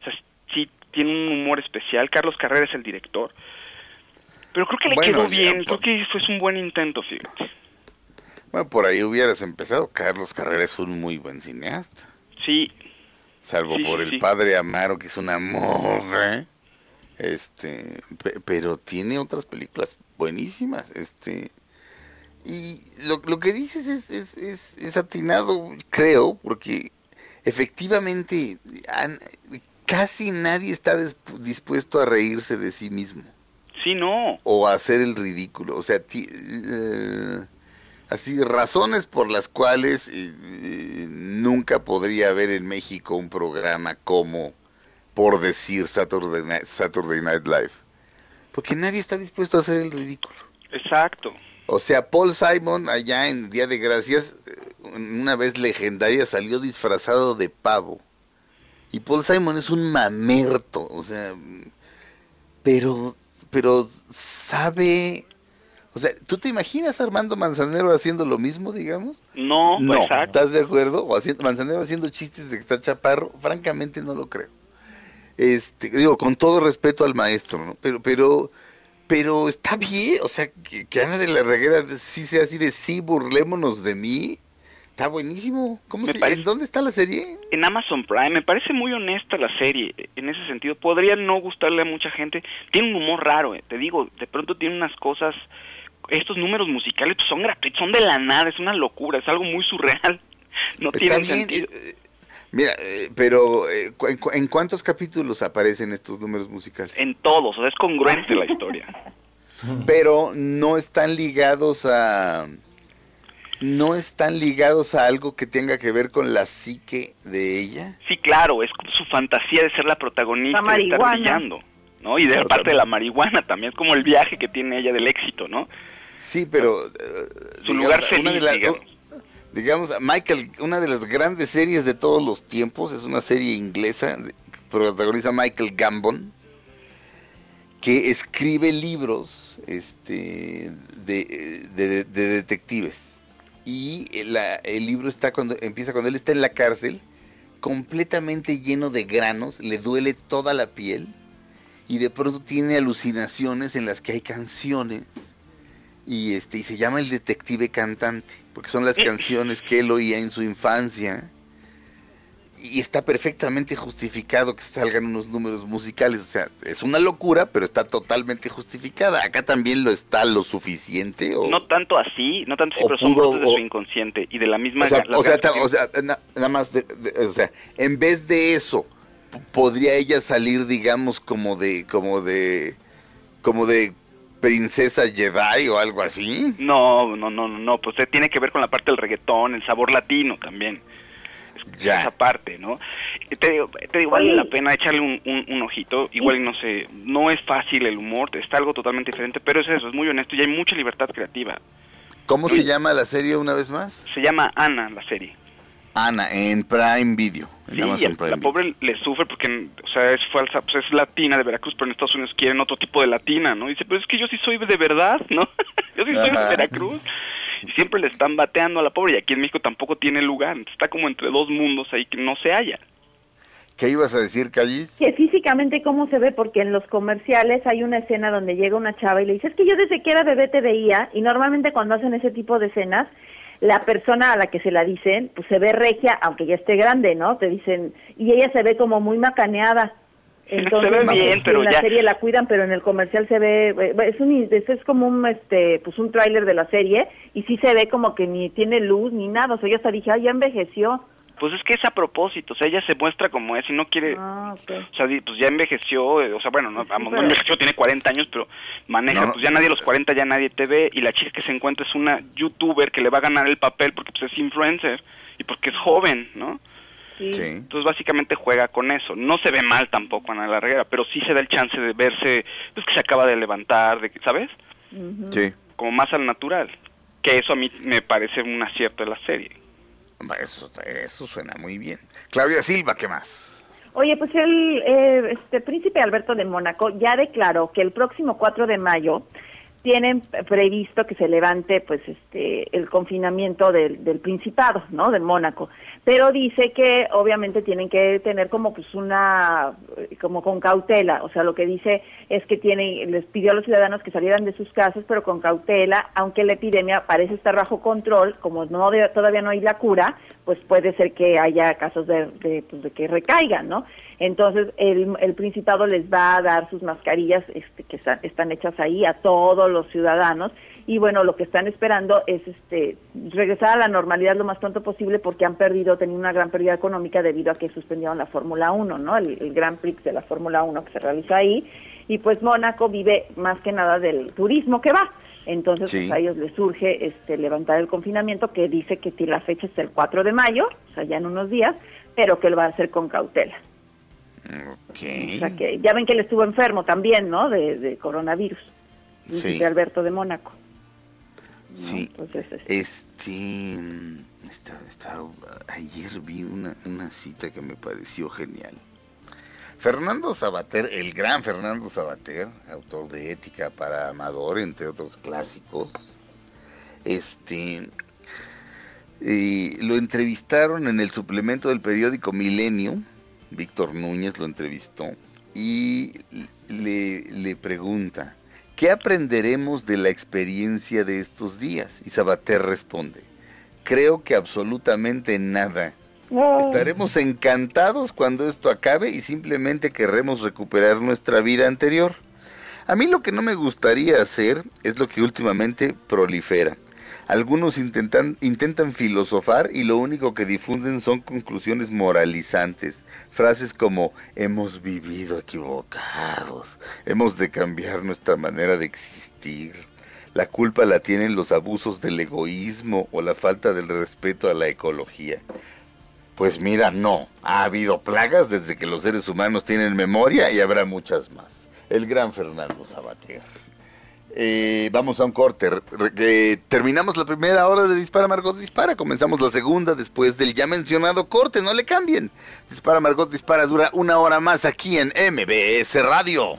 O sea, sí tiene un humor especial, Carlos Carrera es el director. Pero creo que le Bueno, quedó bien, creo que fue un buen intento, fíjate. Bueno, por ahí hubieras empezado. Carlos Carrera es un muy buen cineasta. Sí, Salvo Sí, por sí, el sí. padre Amaro, que es un amor, ¿eh? Este, pe- pero tiene otras películas buenísimas, este. Y lo, lo que dices es, es, es, es atinado, creo, porque efectivamente han- casi nadie está dispuesto a reírse de sí mismo sí, no. o hacer el ridículo. O sea, ti- eh, así, razones por las cuales eh, eh, nunca podría haber en México un programa como, por decir, Saturday Night, Saturday Night Live. Porque nadie está dispuesto a hacer el ridículo. Exacto. O sea, Paul Simon allá en Día de Gracias, una vez legendaria, salió disfrazado de pavo. Y Paul Simon es un mamerto, o sea, pero, pero sabe, o sea, ¿tú te imaginas a Armando Manzanero haciendo lo mismo, digamos? No, No, exacto. ¿estás de acuerdo? O haciendo, Manzanero haciendo chistes de que está chaparro, francamente no lo creo. Este, digo, con todo respeto al maestro, ¿no? Pero, pero, pero está bien, o sea, que, Ana de la Reguera sí sea así de sí, burlémonos de mí. Está buenísimo. ¿Cómo se, ¿En dónde está la serie? En Amazon Prime. Me parece muy honesta la serie. En ese sentido, podría no gustarle a mucha gente. Tiene un humor raro, eh. te digo. De pronto tiene unas cosas. Estos números musicales pues, son gratuitos, son de la nada. Es una locura, es algo muy surreal. No tiene sentido. Eh, mira, eh, pero ¿en, cuántos capítulos aparecen estos números musicales? En todos, o sea, es congruente la historia. Pero no están ligados a no están ligados a algo que tenga que ver con la psique de ella. Sí, claro, es su fantasía de ser la protagonista, de estar brillando, ¿no? Y de parte de la marihuana también, es como el viaje que tiene ella del éxito, ¿no? Sí, pero... Eh, su lugar feliz, digamos. digamos. Michael, una de las grandes series de todos los tiempos, es una serie inglesa, protagoniza Michael Gambon, que escribe libros este, de, de detectives y el libro está cuando empieza cuando él está en la cárcel, completamente lleno de granos, le duele toda la piel y de pronto tiene alucinaciones en las que hay canciones y este y se llama el detective cantante, porque son las canciones que él oía en su infancia y está perfectamente justificado que salgan unos números musicales. O sea, es una locura, pero está totalmente justificada. Acá también lo está lo suficiente. O, no tanto así, no tanto así, pero son de su inconsciente y de la misma. O sea, o sea, nada más, o sea, en vez de eso, podría ella salir, digamos, como de, como de, como de princesa Jedi o algo así. No, no, no, no, pues eh, tiene que ver con la parte del reggaetón, el sabor latino también ya. esa parte, ¿no? Te digo, te digo vale la pena echarle un, un, ojito, igual no sé, no es fácil el humor, está algo totalmente diferente, pero es eso, es muy honesto y hay mucha libertad creativa. ¿Cómo se llama la serie una vez más? Se llama Ana, la serie. Ana, en Prime Video. sí, la pobre le sufre porque, o sea, es falsa, pues es latina de Veracruz, pero en Estados Unidos quieren otro tipo de latina, ¿no? dice, pero es que yo sí soy de verdad, ¿no? yo sí soy de Veracruz y siempre le están bateando a la pobre y aquí en México tampoco tiene lugar, está como entre dos mundos ahí que no se halla. ¿Qué ibas a decir, Callis? Que físicamente cómo se ve, porque en los comerciales hay una escena donde llega una chava y le dice, es que yo desde que era bebé te veía, y normalmente cuando hacen ese tipo de escenas, la persona a la que se la dicen, pues se ve regia, aunque ya esté grande, ¿no? Te dicen, y ella se ve como muy macaneada. Entonces, se ve bien, pero en la serie la cuidan, pero en el comercial se ve, eh, es un, es como un, este, pues un tráiler de la serie y sí se ve como que ni tiene luz ni nada, o sea, yo hasta dije, ay, ya envejeció. Pues es que es a propósito, o sea, ella se muestra como es y no quiere, ah, o sea, pues ya envejeció, eh, o sea, bueno, no, vamos, no envejeció, tiene 40 años, pero maneja, pues ya nadie a los 40 ya nadie te ve y la chica que se encuentra es una youtuber que le va a ganar el papel porque pues es influencer y porque es joven, ¿no? Entonces básicamente juega con eso. No se ve mal tampoco Ana la Reguera, pero sí se da el chance de verse, pues que se acaba de levantar, de, ¿sabes? Sí. Como más al natural. Que eso a mí me parece un acierto de la serie. Eso, eso suena muy bien. Claudia Silva, ¿qué más? Oye, pues el eh, este príncipe Alberto de Mónaco ya declaró que el próximo 4 de mayo tienen previsto que se levante pues este el confinamiento del, del principado no del Mónaco. Pero dice que obviamente tienen que tener como pues una como con cautela. O sea lo que dice es que tiene les pidió a los ciudadanos que salieran de sus casas pero con cautela aunque la epidemia parece estar bajo control como no todavía no hay la cura pues puede ser que haya casos de, de, pues, de que recaigan no entonces, el, el Principado les va a dar sus mascarillas este, que están, hechas ahí a todos los ciudadanos y bueno, lo que están esperando es este regresar a la normalidad lo más pronto posible porque han perdido, tenido una gran pérdida económica debido a que suspendieron la Fórmula 1, ¿no? El, el Grand Prix de la Fórmula 1 que se realiza ahí y pues Mónaco vive más que nada del turismo que va. Entonces pues, a ellos les surge este levantar el confinamiento que dice que la fecha es el 4 de mayo, o sea, ya en unos días, pero que lo va a hacer con cautela. Okay. O sea que ya ven que él estuvo enfermo también, ¿no? De, coronavirus. Sí. De Alberto de Mónaco. Sí. este, ayer vi una, una cita que me pareció genial. Fernando Sabater, el gran Fernando Sabater, autor de Ética para Amador, entre otros clásicos, este, y lo entrevistaron en el suplemento del periódico Milenio, Víctor Núñez lo entrevistó y le, le pregunta, ¿qué aprenderemos de la experiencia de estos días? Y Sabater responde, creo que absolutamente nada. Estaremos encantados cuando esto acabe y simplemente querremos recuperar nuestra vida anterior. A mí lo que no me gustaría hacer es lo que últimamente prolifera. Algunos intentan, intentan filosofar y lo único que difunden son conclusiones moralizantes. Frases como hemos vivido equivocados, hemos de cambiar nuestra manera de existir. La culpa la tienen los abusos del egoísmo o la falta del respeto a la ecología. Pues mira, no, ha habido plagas desde que los seres humanos tienen memoria y habrá muchas más. El gran Fernando Sabater. Eh, vamos a un corte. terminamos la primera hora de Dispara Margot Dispara. Comenzamos la segunda después del ya mencionado corte. No le cambien. Dispara Margot Dispara dura una hora más aquí en MBS Radio.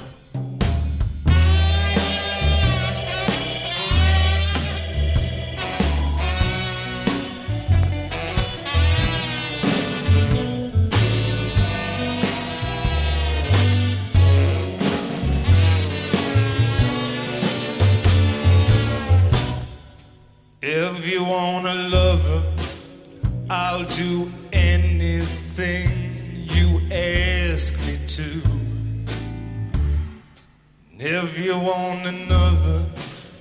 I'll do anything you ask me to. And if you want another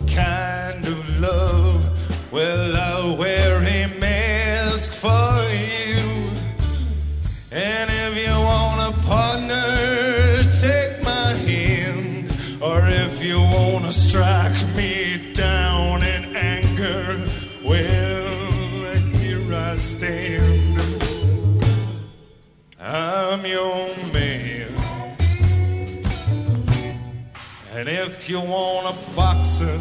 kind of love, well, I'll wear a mask for you. And if you want a partner, take my hand. Or if you want to strike me I'm your man. And if you want a boxer,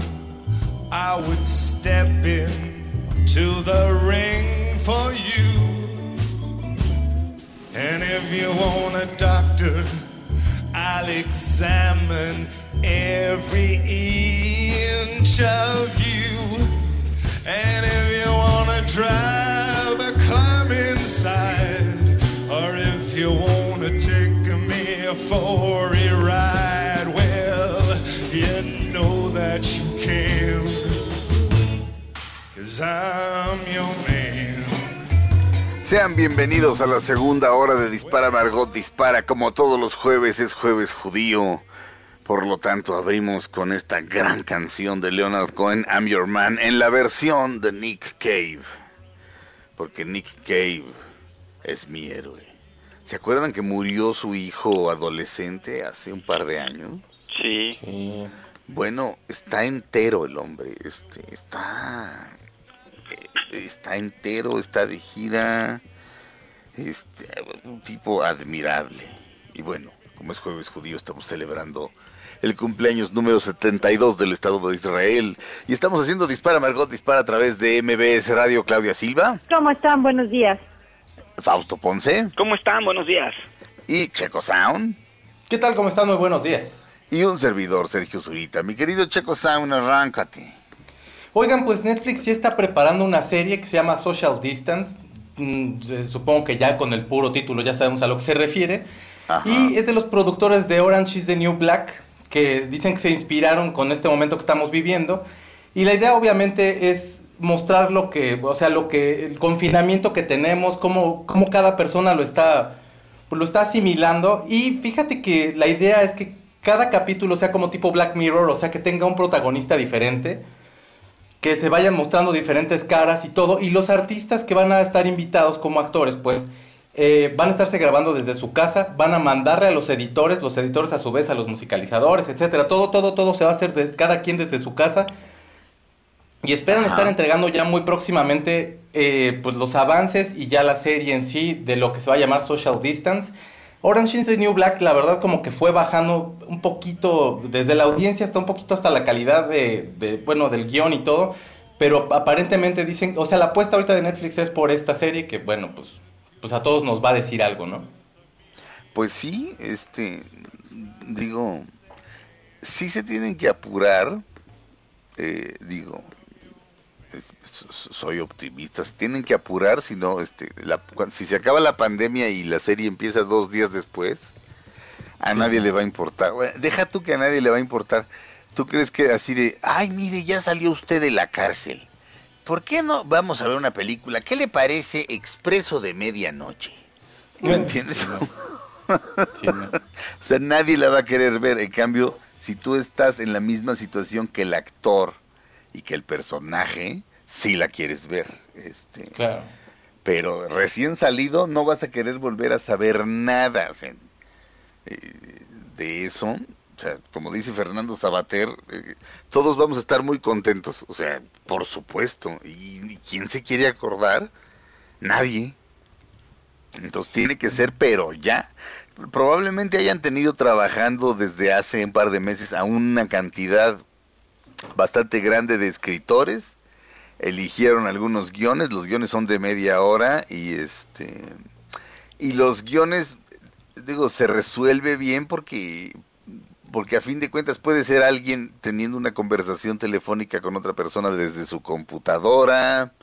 I would step in to the ring for you. And if you want a doctor, I'll examine every inch of you. And if you want to drive a climb inside, la segunda hora de Dispara Margot Dispara. Como todos los jueves es jueves judío. Por lo tanto, abrimos con esta gran canción de Leonard Cohen, I'm Your Man, en la versión de Nick Cave. Porque Nick Cave es mi héroe. ¿Se acuerdan que murió su hijo adolescente hace un par de años? Sí. Bueno, está entero el hombre. Este, está. Eh, está entero, está de gira este, un tipo admirable. Y bueno, como es jueves judío, estamos celebrando el cumpleaños número 72 del Estado de Israel. Y estamos haciendo Dispara Margot Dispara a través de MBS Radio Claudia Silva. ¿Cómo están? Buenos días. Fausto Ponce. ¿Cómo están? Buenos días. Y Checo Sound. ¿Qué tal? ¿Cómo están? Muy buenos días. Y un servidor, Sergio Zurita. Mi querido Checo Sound, arráncate. Oigan, pues Netflix ya está preparando una serie que se llama Social Distance. Mm, supongo que ya con el puro título ya sabemos a lo que se refiere. Y es de los productores de Orange is the New Black, que dicen que se inspiraron con este momento que estamos viviendo. Y la idea obviamente es mostrar lo que, o sea, lo que, el confinamiento que tenemos, cómo, cómo cada persona lo está, lo está asimilando. Y fíjate que la idea es que cada capítulo sea como tipo Black Mirror, o sea, que tenga un protagonista diferente que se vayan mostrando diferentes caras y todo, y los artistas que van a estar invitados como actores, pues eh, van a estarse grabando desde su casa, van a mandarle a los editores, los editores a su vez a los musicalizadores, etcétera, todo, todo, todo se va a hacer de cada quien desde su casa, y esperan estar entregando ya muy próximamente eh, pues los avances y ya la serie en sí de lo que se va a llamar Social Distance. Orange is the New Black, la verdad, como que fue bajando un poquito, desde la audiencia hasta un poquito hasta la calidad de, de, bueno, del guion y todo, pero aparentemente dicen, o sea, la apuesta ahorita de Netflix es por esta serie que, bueno, pues, pues a todos nos va a decir algo, ¿no? Pues sí, este, digo, sí se tienen que apurar, eh, digo, soy optimista, tienen que apurar, si no, este, si se acaba la pandemia y la serie empieza dos días después, a nadie le va a importar. deja tú que a nadie le va a importar. ¿Tú crees que así de, ay, mire, ya salió usted de la cárcel? ¿Por qué no vamos a ver una película? ¿Qué le parece Expreso de Medianoche? ¿No entiendes? o sea, nadie la va a querer ver. En cambio, si tú estás en la misma situación que el actor y que el personaje, sí la quieres ver. Este, claro. Pero recién salido no vas a querer volver a saber nada o sea, eh, de eso. O sea, como dice Fernando Sabater, eh, todos vamos a estar muy contentos. O sea, por supuesto. ¿Y quién se quiere acordar? Nadie. Entonces tiene que ser, pero ya. Probablemente hayan tenido trabajando desde hace un par de meses a una cantidad bastante grande de escritores. Eligieron algunos guiones, los guiones son de media hora y este y los guiones digo se resuelve bien porque porque a fin de cuentas puede ser alguien teniendo una conversación telefónica con otra persona desde su computadora,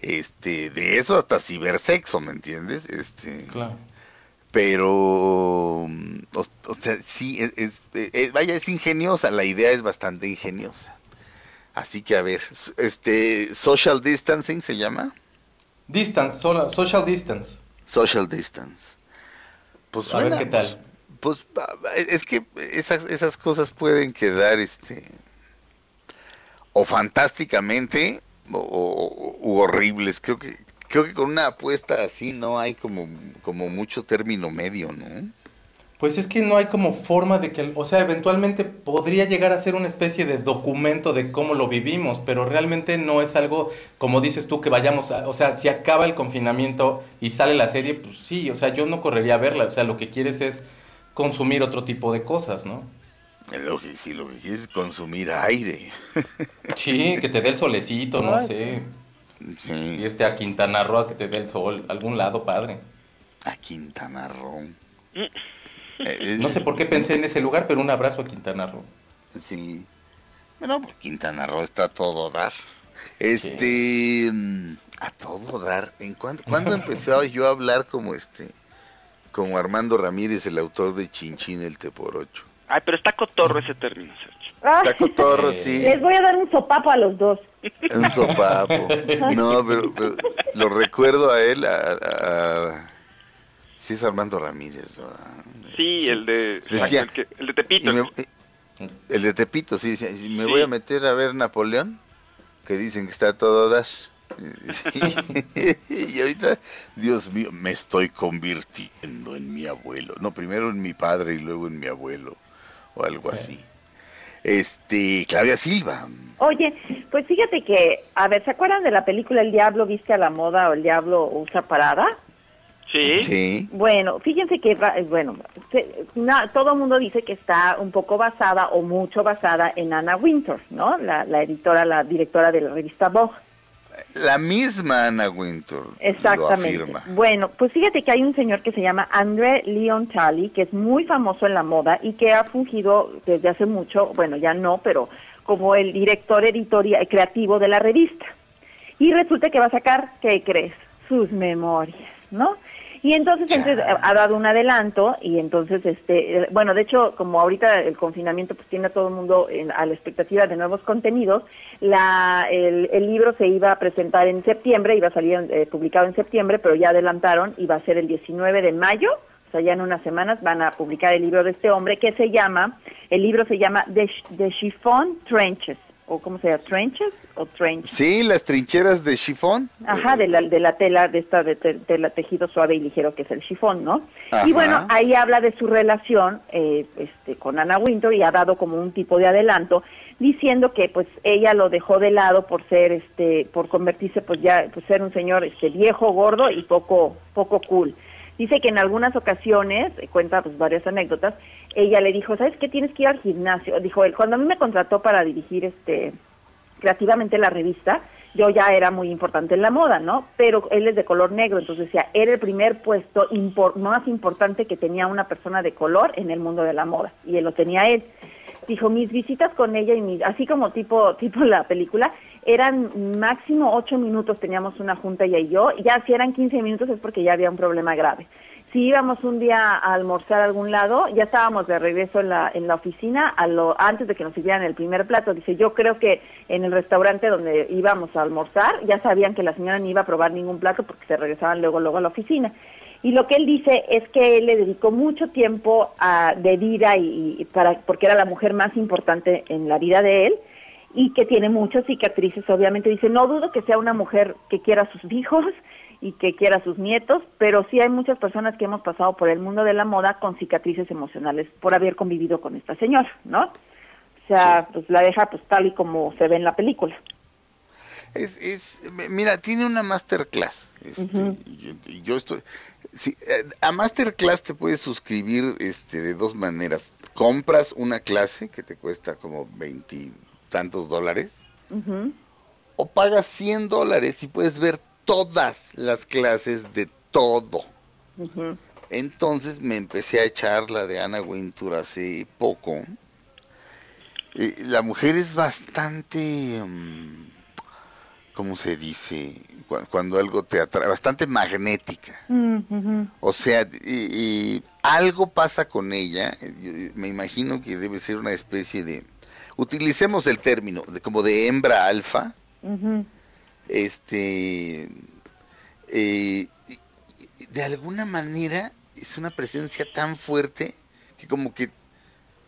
este, de eso hasta cibersexo, ¿me entiendes? Este, claro. Pero, o, sea, sí, es, vaya, es ingeniosa, la idea es bastante ingeniosa. Así que a ver, este, social distancing se llama. Distance, social distance. Social distance. Pues a ver qué tal. Pues, pues es que esas, esas cosas pueden quedar, este, o fantásticamente o, horribles. Creo que creo que con una apuesta así no hay como como mucho término medio, ¿no? Pues es que no hay como forma de que, o sea, eventualmente podría llegar a ser una especie de documento de cómo lo vivimos, pero realmente no es algo, como dices tú, que vayamos a, o sea, si acaba el confinamiento y sale la serie, pues sí, o sea, yo no correría a verla, o sea, lo que quieres es consumir otro tipo de cosas, ¿no? Lo que, sí, lo que quieres es consumir aire. Sí, que te dé el solecito, no sé. Sí. Irte a Quintana Roo a que te dé el sol, algún lado padre. A Quintana Roo. Mm. Eh, no sé por qué pensé en ese lugar, pero un abrazo a Quintana Roo. Sí. Bueno, pues Quintana Roo está a todo dar. Este, mm, a todo dar. ¿En cuándo, ¿Cuándo empezó yo a hablar como este, como Armando Ramírez, el autor de Chinchín el T por ocho? Ay, pero está cotorro ese término, Sergio. Está cotorro, sí. Les voy a dar un sopapo a los dos. Un sopapo. No, pero, lo recuerdo a él, a, Sí, es Armando Ramírez, ¿verdad? Sí, el de... el, de Tepito. el de Tepito, sí. Si me voy a meter a ver Napoleón, que dicen que está todo das. y ahorita, Dios mío, me estoy convirtiendo en mi abuelo. No, primero en mi padre y luego en mi abuelo o algo así. Este, Claudia Silva. Oye, pues fíjate que, a ver, ¿se acuerdan de la película El Diablo viste a la moda o El Diablo usa parada? Sí. sí. Bueno, fíjense que, bueno, todo el mundo dice que está un poco basada o mucho basada en Anna Winter, ¿no? La, la editora, la directora de la revista Vogue. La misma Anna Wintour Exactamente. Lo afirma. Bueno, pues fíjate que hay un señor que se llama André Leon Talley, que es muy famoso en la moda y que ha fungido desde hace mucho, bueno, ya no, pero como el director editorial creativo de la revista. Y resulta que va a sacar, ¿qué crees? Sus memorias, ¿no? Y entonces, ha dado un adelanto y entonces, este, eh, bueno, de hecho, como ahorita el confinamiento pues tiene a todo el mundo a la expectativa de nuevos contenidos, la, el, libro se iba a presentar en septiembre, iba a salir eh, publicado en septiembre, pero ya adelantaron y va a ser el 19 de mayo, o sea, ya en unas semanas van a publicar el libro de este hombre que se llama, el libro se llama The, The Chiffon Trenches o cómo se llama, trenches o trenches. Sí, las trincheras de chifón. Ajá, de la, de la tela, de esta de, tela tejido suave y ligero que es el chifón, ¿no? Y bueno, ahí habla de su relación eh, este, con Ana Winter y ha dado como un tipo de adelanto diciendo que pues ella lo dejó de lado por ser este por convertirse pues ya pues ser un señor este viejo gordo y poco poco cool Dice que en algunas ocasiones, eh, cuenta pues varias anécdotas, ella le dijo, ¿sabes qué? Tienes que ir al gimnasio. Dijo él, cuando a mí me contrató para dirigir este creativamente la revista, yo ya era muy importante en la moda, ¿no? Pero él es de color negro, entonces decía, era el primer puesto más importante que tenía una persona de color en el mundo de la moda, y él lo tenía él. Dijo, mis visitas con ella, y mis, así como tipo, tipo la película, eran máximo ocho minutos, teníamos una junta ella y yo, ya si eran quince minutos es porque ya había un problema grave si íbamos un día a almorzar a algún lado, ya estábamos de regreso en la, en la oficina a lo, antes de que nos sirvieran el primer plato. Dice, yo creo que en el restaurante donde íbamos a almorzar ya sabían que la señora no iba a probar ningún plato porque se regresaban luego, luego a la oficina. Y lo que él dice es que él le dedicó mucho tiempo a, de vida y, para, porque era la mujer más importante en la vida de él y que tiene muchas cicatrices, obviamente. Dice, no dudo que sea una mujer que quiera a sus hijos, y que quiera a sus nietos, pero sí hay muchas personas que hemos pasado por el mundo de la moda con cicatrices emocionales por haber convivido con esta señora, ¿no? O sea, pues la deja pues tal y como se ve en la película. Es, es mira, tiene una masterclass. Este, y, yo estoy eh, a masterclass te puedes suscribir este de dos maneras. Compras una clase que te cuesta como veintitantos dólares. O pagas 100 dólares y puedes ver todas las clases de todo. Entonces me empecé a echar la de Ana Wintour hace poco. Eh, la mujer es bastante, um, ¿cómo se dice? Cuando, algo te atrae, bastante magnética. O sea, y, algo pasa con ella. me imagino que debe ser una especie de, utilicemos el término, de, como de hembra alfa este, eh, de alguna manera es una presencia tan fuerte que como que,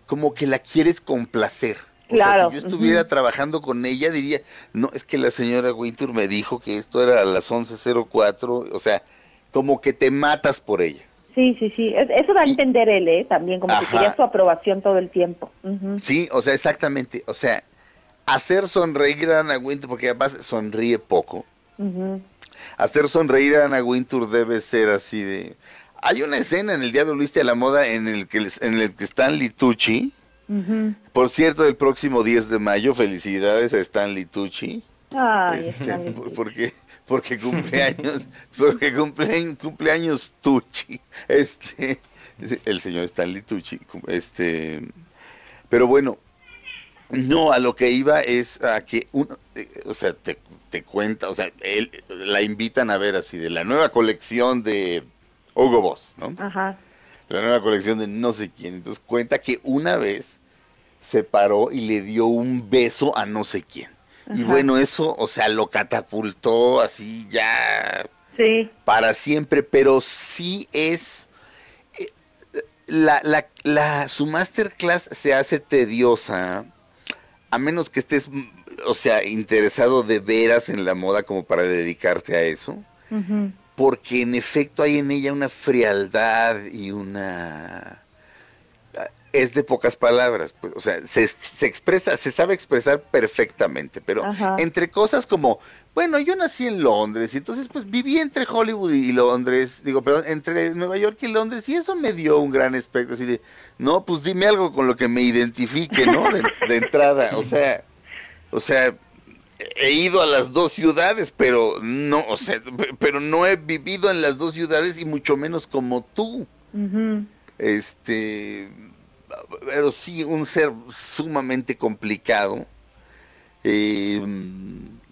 como que la quieres complacer. Claro. si yo estuviera trabajando con ella, diría, no, es que la señora Winter me dijo que esto era a las 11.04, o sea, como que te matas por ella. Sí, sí, sí, eso da a entender él, ¿eh? También, como que quería su aprobación todo el tiempo. Sí, o sea, exactamente, o sea, hacer sonreír a Ana Wintour, porque además sonríe poco. Hacer sonreír a Ana Wintour debe ser así de... Hay una escena en El Diablo Luis a la Moda en el que, en el que Stanley Tucci, por cierto, el próximo 10 de mayo, felicidades a Stanley Tucci. Ay, este, porque porque cumpleaños, porque cumple, cumpleaños Tucci, este, el señor Stanley Tucci, este, pero bueno, no, a lo que iba es a que uno, eh, o sea, te, cuenta, o sea, él, la invitan a ver así de la nueva colección de Hugo Boss, ¿no? Ajá. La nueva colección de no sé quién. Entonces cuenta que una vez se paró y le dio un beso a no sé quién. Y bueno, eso, o sea, lo catapultó así ya sí. para siempre, pero sí es eh, la, la, la, su masterclass se hace tediosa a menos que estés, o sea, interesado de veras en la moda como para dedicarte a eso, porque en efecto hay en ella una frialdad y una... Es de pocas palabras, pues, o sea, se, se expresa, se sabe expresar perfectamente, pero entre cosas como, bueno, yo nací en Londres y entonces pues viví entre Hollywood y Londres, digo, perdón, entre Nueva York y Londres y eso me dio un gran espectro así de, no, pues dime algo con lo que me identifique, ¿no? De, entrada, o sea, o sea, he ido a las dos ciudades, pero no, o sea, pero no he vivido en las dos ciudades y mucho menos como tú. Este, pero sí, un ser sumamente complicado. Eh,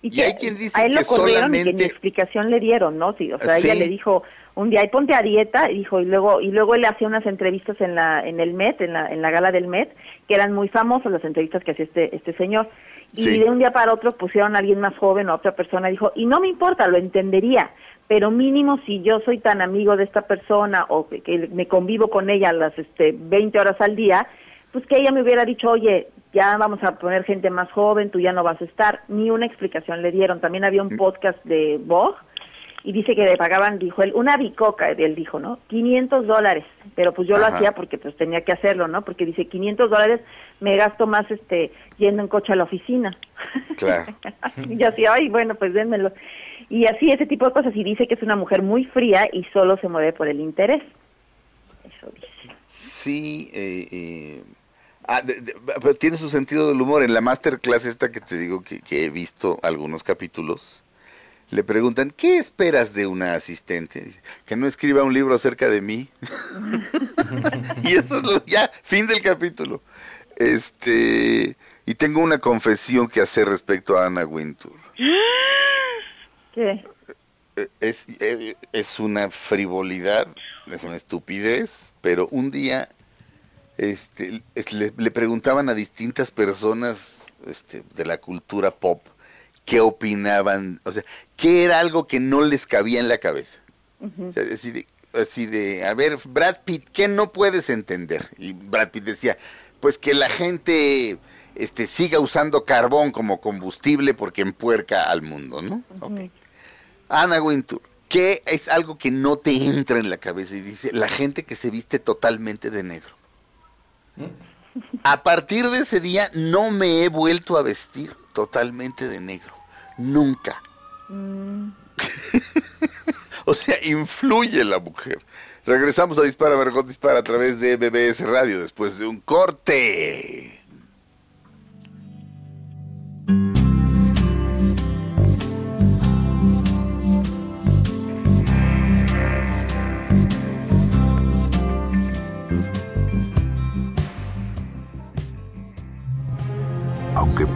y, hay quien dice a él lo corrieron y que ni explicación le dieron, ¿no? Sí, o sea, ella le dijo un día, y ponte a dieta, y dijo, y luego, y luego él hacía unas entrevistas en la, en el Met, en la, en la gala del Met, que eran muy famosas las entrevistas que hacía este, este señor. Y de un día para otro pusieron a alguien más joven o a otra persona, dijo, y no me importa, lo entendería, pero mínimo si yo soy tan amigo de esta persona o que, me convivo con ella las este, 20 horas al día, pues que ella me hubiera dicho, oye, ya vamos a poner gente más joven, tú ya no vas a estar, ni una explicación le dieron. También había un mm. podcast de Vogue y dice que le pagaban, dijo él, una bicoca, él dijo, ¿no? 500 dólares, pero pues yo lo hacía porque pues tenía que hacerlo, ¿no? Porque dice, 500 dólares me gasto más este yendo en coche a la oficina. Claro. y así, ay, bueno, pues dénmelo. Y así, ese tipo de cosas. Y dice que es una mujer muy fría y solo se mueve por el interés. Eso dice. Sí, eh, eh, ah, pero tiene su sentido del humor. En la masterclass esta que te digo que, he visto algunos capítulos, le preguntan, ¿qué esperas de una asistente? Que no escriba un libro acerca de mí. y eso es lo, ya, fin del capítulo. Este, y tengo una confesión que hacer respecto a Ana Wintour. ¿Qué? Eh, es, eh, es una frivolidad, es una estupidez, pero un día este, le, preguntaban a distintas personas este, de la cultura pop qué opinaban, o sea, qué era algo que no les cabía en la cabeza. así, de, así de, a ver, Brad Pitt, ¿qué no puedes entender? Y Brad Pitt decía, pues que la gente este, siga usando carbón como combustible porque empuerca al mundo, ¿no? Ana Wintour, ¿qué es algo que no te entra en la cabeza? Y dice, la gente que se viste totalmente de negro. A partir de ese día no me he vuelto a vestir totalmente de negro. Nunca. Mm. o sea, influye la mujer. Regresamos a Dispara, Vergot Dispara a través de BBS Radio después de un corte.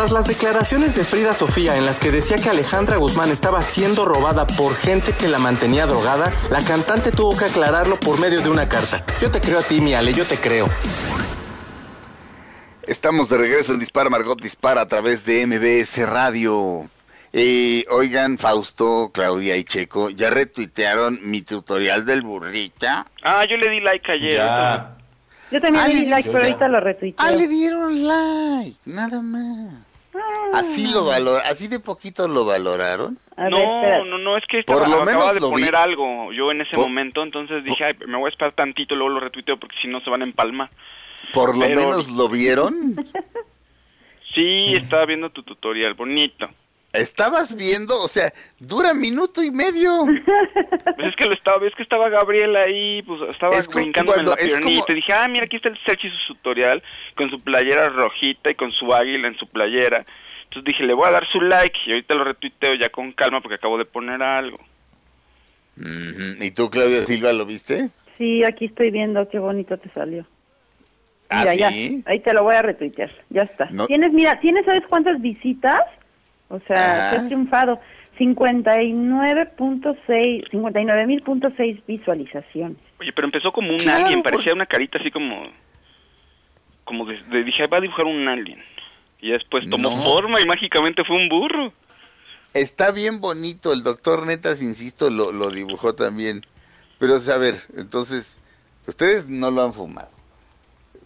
Tras las declaraciones de Frida Sofía en las que decía que Alejandra Guzmán estaba siendo robada por gente que la mantenía drogada, la cantante tuvo que aclararlo por medio de una carta. Yo te creo a ti, mi Ale, yo te creo. Estamos de regreso en Dispara Margot Dispara a través de MBS Radio. Eh, oigan, Fausto, Claudia y Checo, ¿ya retuitearon mi tutorial del burrita? Ah, yo le di like ayer. Yo también le di like, pero ahorita lo retuiteé. Ah, le dieron like, nada más. Ah. Así lo valor, así de poquito lo valoraron. no, no, no, es que estaba, Por lo menos de poner algo yo en ese momento, entonces dije, Ay, me voy a esperar tantito, luego lo retuiteo porque si no se van a empalmar. ¿Por lo menos lo vieron? sí, estaba viendo tu tutorial, bonito. Estabas viendo, o sea, dura minuto y medio. Pues es que lo estaba, es que estaba Gabriel ahí, pues estaba brincando en la piernita. Te dije, ah, mira, aquí está el Sergi su tutorial, con su playera rojita y con su águila en su playera. Entonces dije, le voy a dar su like y ahorita lo retuiteo ya con calma porque acabo de poner algo. ¿Y tú, Claudia Silva, lo viste? Sí, aquí estoy viendo, qué bonito te salió. ¿Ah, ya, ahí te lo voy a retuitear, ya está. Tienes, mira, ¿tienes, sabes cuántas visitas? O sea, ha triunfado. 59.6, 59.000.6 visualizaciones. Oye, pero empezó como un alien, parecía una carita así como como de, dije, va a dibujar un alien. Y después tomó forma y mágicamente fue un burro. Está bien bonito, el doctor Netas, insisto, lo, lo dibujó también. Pero, a ver, entonces, ustedes no lo han fumado.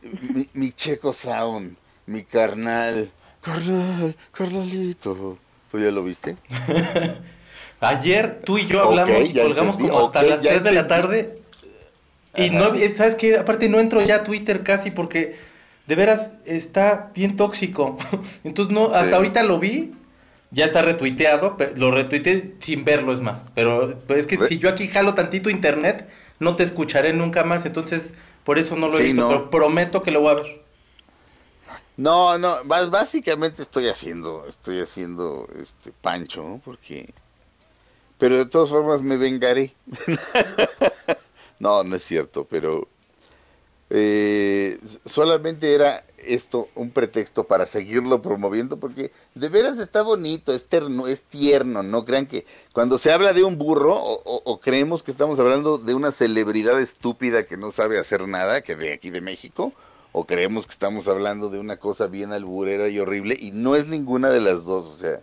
Mi, mi Checo Sound, mi carnal, Carnal, carnalito. ¿Tú ya lo viste? Ayer tú y yo hablamos y colgamos como hasta las 3 de la tarde. Y no, ¿sabes qué? Aparte no entro ya a Twitter casi porque de veras está bien tóxico. Entonces no, hasta ahorita lo vi, ya está retuiteado, pero lo retuiteé sin verlo es más. Pero es que si yo aquí jalo tantito internet, no te escucharé nunca más, entonces por eso no lo he visto, pero prometo que lo voy a ver. No, no, básicamente estoy haciendo, estoy haciendo este pancho, porque pero de todas formas me vengaré. no, no es cierto, pero eh, solamente era esto un pretexto para seguirlo promoviendo porque de veras está bonito, es, terno, es tierno, no crean que cuando se habla de un burro o, creemos que estamos hablando de una celebridad estúpida que no sabe hacer nada, que de aquí de México, o creemos que estamos hablando de una cosa bien alburera y horrible y no es ninguna de las dos, o sea,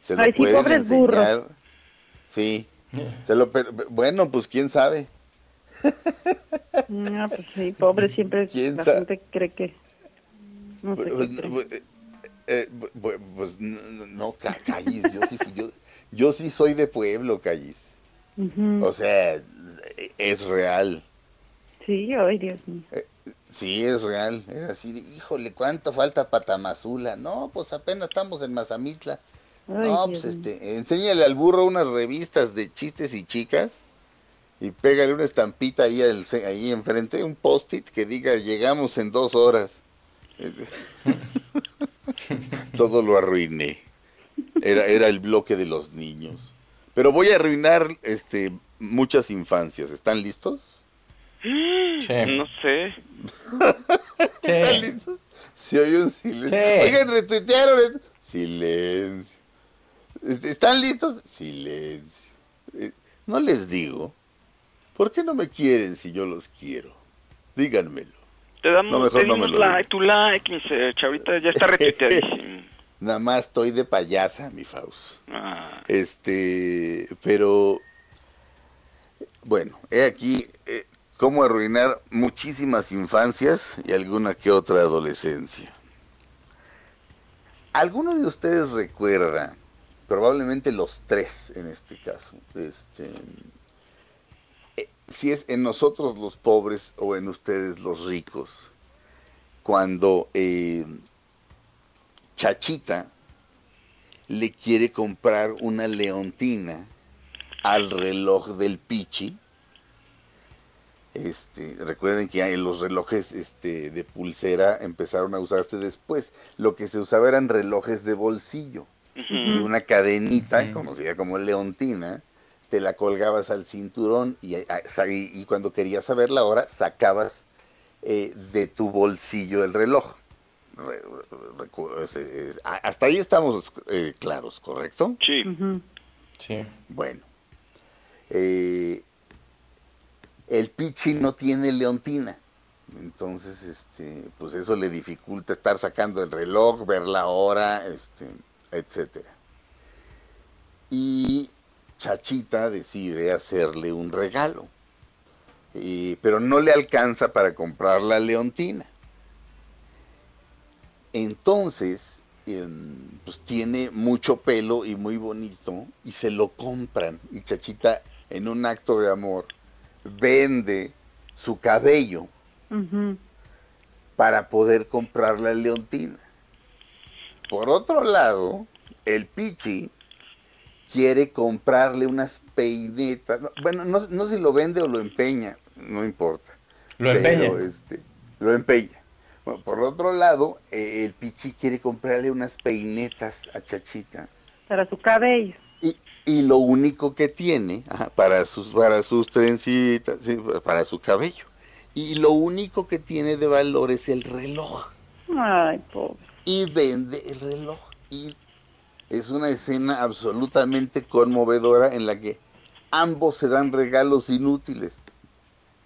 se lo pueden enseñar. Sí. Se lo bueno, pues quién sabe. No, pues sí, pobre, siempre la gente cree que... No sé pues, pues, eh, eh, pues no, calles, yo sí, yo, yo sí soy de pueblo, calles. O sea, es real. Sí, ay Dios mío. Eh, sí, es real. Es así, híjole, ¿cuánto falta para Tamazula? No, pues apenas estamos en Mazamitla. no, pues este, enséñale al burro unas revistas de chistes y chicas y pégale una estampita ahí, ahí enfrente, un post-it que diga llegamos en dos horas. Todo lo arruiné. Era, era el bloque de los niños. Pero voy a arruinar este muchas infancias. ¿Están listos? No sé. ¿Están listos? Se oye un silencio. Oigan, retuitearon. Silencio. Este, ¿Están listos? Silencio. Eh, no les digo. ¿Por qué no me quieren si yo los quiero? Díganmelo. Te damos, like, tu like, mi Ahorita ya está retuiteadísimo. Nada más estoy de payasa, mi Faust. Ah. Este, pero bueno, he aquí eh, cómo arruinar muchísimas infancias y alguna que otra adolescencia. ¿Alguno de ustedes recuerda, probablemente los tres en este caso, este, eh, si es en nosotros los pobres o en ustedes los ricos, cuando eh, Chachita le quiere comprar una leontina al reloj del Pichi. Este, recuerden que los relojes este, de pulsera empezaron a usarse después. Lo que se usaba eran relojes de bolsillo. Y una cadenita, conocida como leontina, te la colgabas al cinturón y, y, cuando querías saber la hora, sacabas eh, de tu bolsillo el reloj hasta ahí estamos eh, claros, ¿correcto? Sí. Sí. Bueno. Eh, el Pichi no tiene leontina. Entonces, este, pues eso le dificulta estar sacando el reloj, ver la hora, este, etcétera. Y Chachita decide hacerle un regalo, pero no le alcanza para comprar la leontina. Entonces, em, pues tiene mucho pelo y muy bonito y se lo compran. Y Chachita, en un acto de amor, vende su cabello para poder comprar la leontina. Por otro lado, el Pichi quiere comprarle unas peinetas. Bueno, no, sé si lo vende o lo empeña, no importa. Lo empeña. este, lo empeña por otro lado, eh, el Pichi quiere comprarle unas peinetas a Chachita. Para su cabello. Y, lo único que tiene para sus para sus trencitas, para su cabello. Y lo único que tiene de valor es el reloj. Ay, pobre. Y vende el reloj. Y es una escena absolutamente conmovedora en la que ambos se dan regalos inútiles.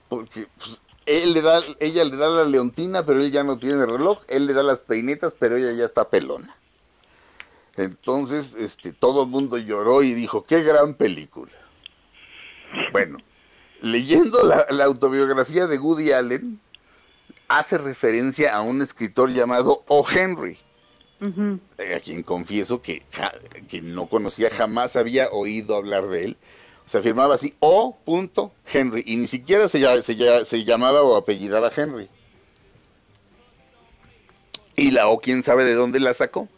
Porque pues, él le da, ella le da la leontina, pero él ya no tiene reloj, él le da las peinetas, pero ella ya está pelona. Entonces, este, todo el mundo lloró y dijo, qué gran película. Bueno, leyendo la, autobiografía de Woody Allen, hace referencia a un escritor llamado O. Henry, a quien confieso que, que no conocía, jamás había oído hablar de él, se firmaba así, O. Henry, y ni siquiera se, se, se llamaba o apellidaba Henry. Y la O, quién sabe de dónde la sacó.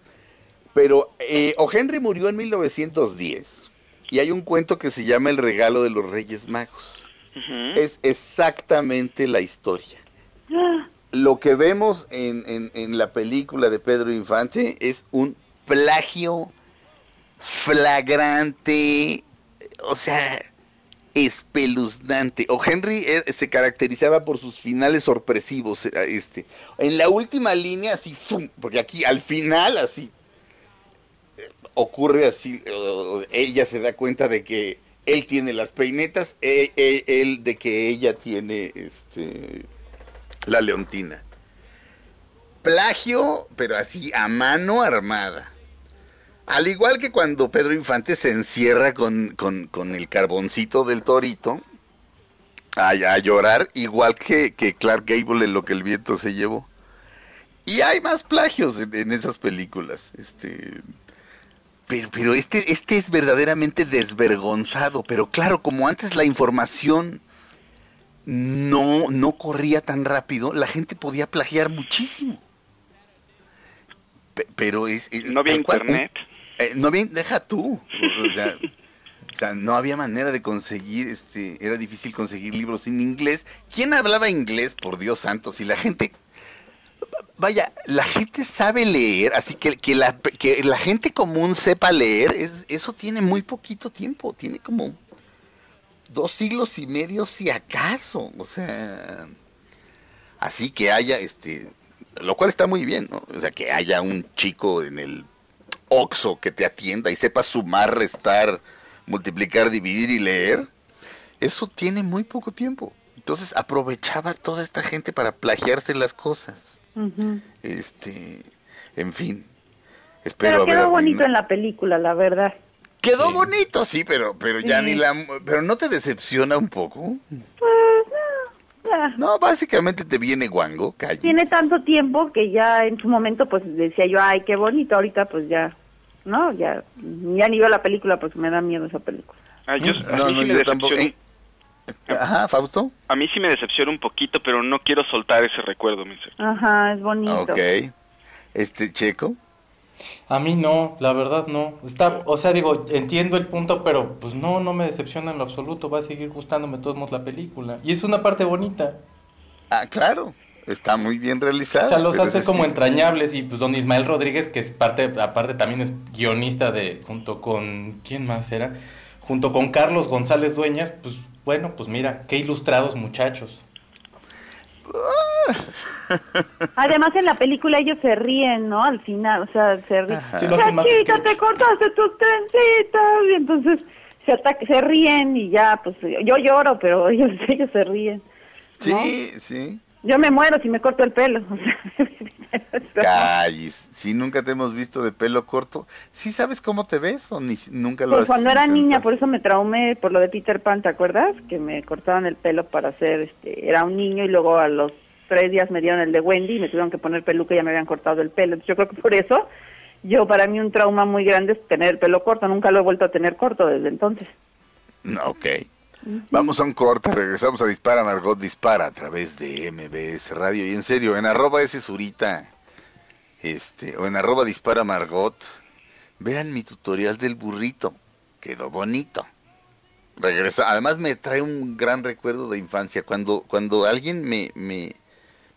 Pero eh, O. Henry murió en 1910. Y hay un cuento que se llama El regalo de los Reyes Magos. Es exactamente la historia. Lo que vemos en, en, en la película de Pedro Infante es un plagio flagrante, o sea, espeluznante. O Henry eh, se caracterizaba por sus finales sorpresivos. Eh, este, en la última línea, así, ¡fum! porque aquí al final, así, ocurre así, ella se da cuenta de que él tiene las peinetas, él, de que ella tiene este, la leontina. Plagio, pero así a mano armada. Al igual que cuando Pedro Infante se encierra con, el carboncito del torito, a, llorar, igual que, que Clark Gable en lo que el viento se llevó. Y hay más plagios en, esas películas. Este, pero, pero este, este es verdaderamente desvergonzado. Pero claro, como antes la información no, no corría tan rápido, la gente podía plagiar muchísimo. pero es, no había internet. Eh, no bien, deja tú. O sea, no había manera de conseguir, este, era difícil conseguir libros en inglés. ¿Quién hablaba inglés, por Dios santo? Si la gente, vaya, la gente sabe leer, así que que la, que la gente común sepa leer, es, eso tiene muy poquito tiempo, tiene como dos siglos y medio si acaso, o sea, así que haya, este, lo cual está muy bien, ¿no? O sea, que haya un chico en el Oxo que te atienda y sepa sumar, restar, multiplicar, dividir y leer, eso tiene muy poco tiempo. Entonces aprovechaba toda esta gente para plagiarse las cosas. Este, en fin. Espero pero quedó bonito en la película, la verdad. Quedó bonito, sí, pero pero ya ni la pero no te decepciona un poco. Pues no, básicamente te viene guango, calle. Tiene tanto tiempo que ya en su momento pues decía yo, ay, qué bonito, ahorita pues ya ¿no? Ya, ya ni veo la película porque me da miedo esa película. Ah, yo, no, no, yo tampoco. Eh, ajá, Fausto. A mí sí me decepciona un poquito, pero no quiero soltar ese recuerdo, mi Ajá, es bonito. Ok. Este, Checo. A mí no, la verdad no. Está, o sea, digo, entiendo el punto, pero pues no, no me decepciona en lo absoluto. Va a seguir gustándome todos modos la película. Y es una parte bonita. Ah, claro. Está muy bien realizada. O sea, los hace como entrañables y pues don Ismael Rodríguez, que es parte, aparte también es guionista de, junto con, ¿quién más era? Junto con Carlos González Dueñas, pues bueno, pues mira, qué ilustrados muchachos. Además en la película ellos se ríen, ¿no? Al final, o sea, se ríen. Chachita, te cortaste tus trencitas y entonces se, se ríen y ya, pues yo lloro, pero ellos, ellos se ríen. Sí, sí. Yo me muero si me corto el pelo. Calles, si nunca te hemos visto de pelo corto, ¿sí sabes cómo te ves o ni, nunca lo pues has cuando era niña, por eso me traumé por lo de Peter Pan, ¿te acuerdas? Que me cortaban el pelo para hacer, este, era un niño y luego a los tres días me dieron el de Wendy y me tuvieron que poner peluca y ya me habían cortado el pelo. Entonces yo creo que por eso, yo para mí un trauma muy grande es tener el pelo corto, nunca lo he vuelto a tener corto desde entonces. Ok. Vamos a un corte, regresamos a Dispara Margot Dispara a través de MBS Radio. Y en serio, en arroba ese surita, este, o en arroba Dispara Margot, vean mi tutorial del burrito, quedó bonito. Regresa, además me trae un gran recuerdo de infancia, cuando, cuando alguien me, me,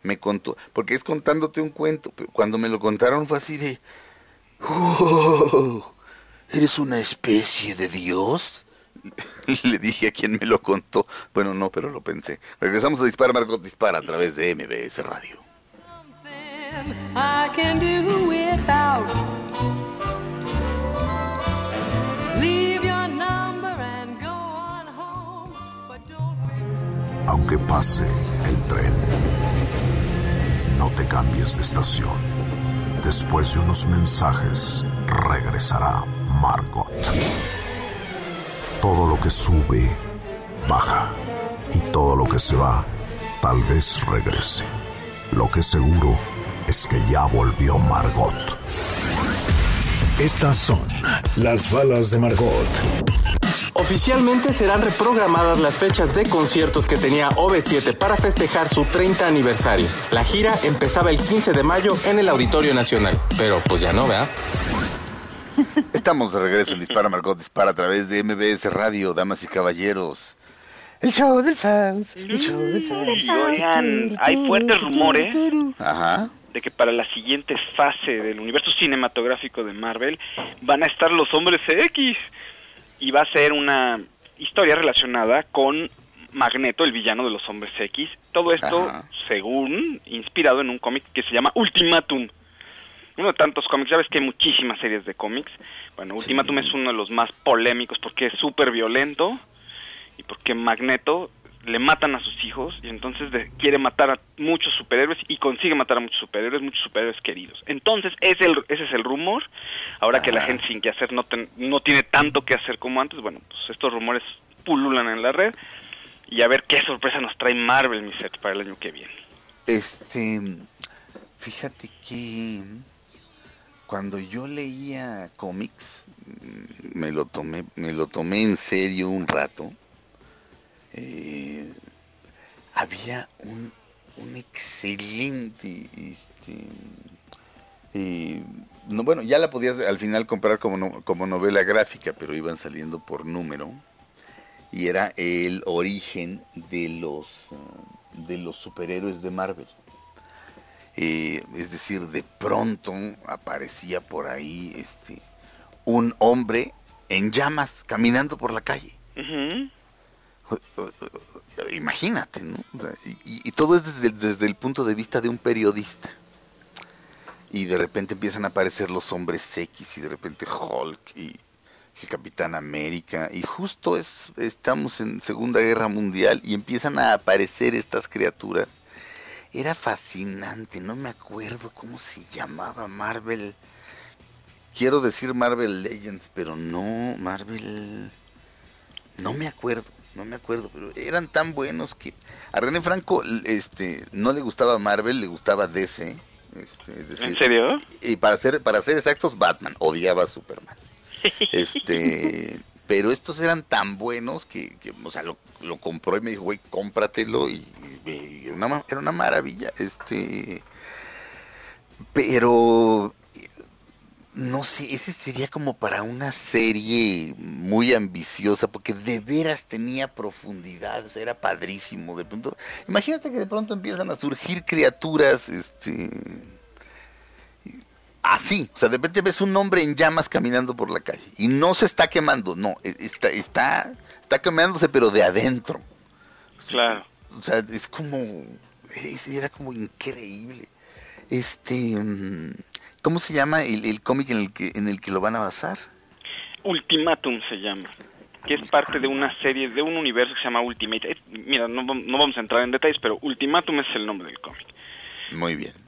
me contó, porque es contándote un cuento, cuando me lo contaron fue así de, oh, ¿eres una especie de Dios? Le dije a quien me lo contó. Bueno, no, pero lo pensé. Regresamos a Dispara, Margot Dispara a través de MBS Radio. Aunque pase el tren, no te cambies de estación. Después de unos mensajes, regresará Margot. Todo lo que sube, baja. Y todo lo que se va, tal vez regrese. Lo que seguro es que ya volvió Margot. Estas son las balas de Margot. Oficialmente serán reprogramadas las fechas de conciertos que tenía OV7 para festejar su 30 aniversario. La gira empezaba el 15 de mayo en el Auditorio Nacional, pero pues ya no, ¿verdad? Estamos de regreso en Dispara Margot Dispara a través de MBS Radio, damas y caballeros. El show del fans, el show del fans. Oigan, hay fuertes rumores Ajá. de que para la siguiente fase del universo cinematográfico de Marvel van a estar los hombres X y va a ser una historia relacionada con Magneto, el villano de los hombres X. Todo esto, según, inspirado en un cómic que se llama Ultimatum uno de tantos cómics, ya ves que hay muchísimas series de cómics. Bueno, Ultimatum es uno de los más polémicos porque es súper violento y porque Magneto le matan a sus hijos y entonces quiere matar a muchos superhéroes y consigue matar a muchos superhéroes, muchos superhéroes queridos. Entonces, ese, el, ese es el rumor. Ahora que la gente sin que hacer no, no tiene tanto que hacer como antes, bueno, pues estos rumores pululan en la red. y a ver qué sorpresa nos trae Marvel, mi set, para el año que viene. Este, fíjate que cuando yo leía cómics, mm, me lo tomé, me lo tomé en serio un rato. Eh, había un, un excelente, este, eh, no, bueno, ya la podías al final comprar como, como novela gráfica, pero iban saliendo por número. Y era el origen de los, de los superhéroes de Marvel. Eh, es decir, de pronto aparecía por ahí este un hombre en llamas caminando por la calle. Imagínate, ¿no? Y, todo es desde, desde, el punto de vista de un periodista. Y de repente empiezan a aparecer los hombres X y de repente Hulk y el Capitán América. Y justo es, estamos en Segunda Guerra Mundial y empiezan a aparecer estas criaturas. Era fascinante, no me acuerdo cómo se llamaba Marvel. Quiero decir Marvel Legends, pero no, Marvel... No me acuerdo no me acuerdo, pero eran tan buenos que a René Franco este no le gustaba Marvel, le gustaba DC. Este, ¿En serio? Y para ser para ser exactos Batman, odiaba a Superman. Este, pero estos eran tan buenos que, o sea, lo, compró y me dijo, güey, cómpratelo y, y una, era una maravilla. Este, pero no sé, ese sería como para una serie muy ambiciosa, porque de veras tenía profundidad, o sea, era padrísimo. De pronto, imagínate que de pronto empiezan a surgir criaturas, este, así, o sea, de repente ves un hombre en llamas caminando por la calle y no se está quemando, no, e, está, está, está quemándose, pero de adentro. Claro. O sea, es como, era como increíble. Este, mm, ¿Cómo se llama el, cómic en el, que, en el que lo van a basar? Ultimatum se llama, que es parte de una serie, de un universo que se llama Ultimate. mira, no, vamos a entrar en detalles, pero Ultimatum es el nombre del cómic. Muy bien.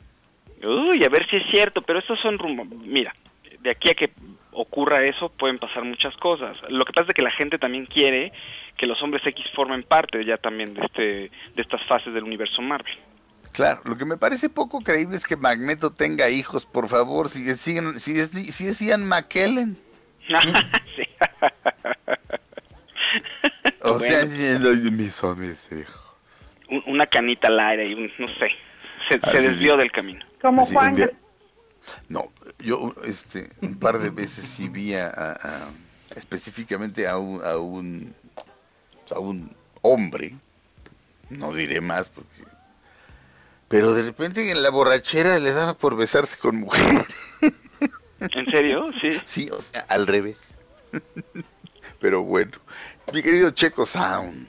Uy, a ver si es cierto, pero estos son rumbo. Mira, de aquí a que ocurra eso pueden pasar muchas cosas. Lo que pasa es que la gente también quiere que los hombres X formen parte ya también de este de estas fases del universo Marvel. Claro, lo que me parece poco creíble es que Magneto tenga hijos, por favor, si siguen, si es, si es Ian McKellen. o sea, mis, mis hijos. Una canita al aire y no sé, se, desvió del camino. Como Juan. no, yo este un par de veces sí vi a, específicamente a un, a un a un hombre, no diré más porque pero de repente en la borrachera le daba por besarse con mujeres. ¿En serio? Sí. Sí, o sea, al revés. Pero bueno, mi querido Checo Sound.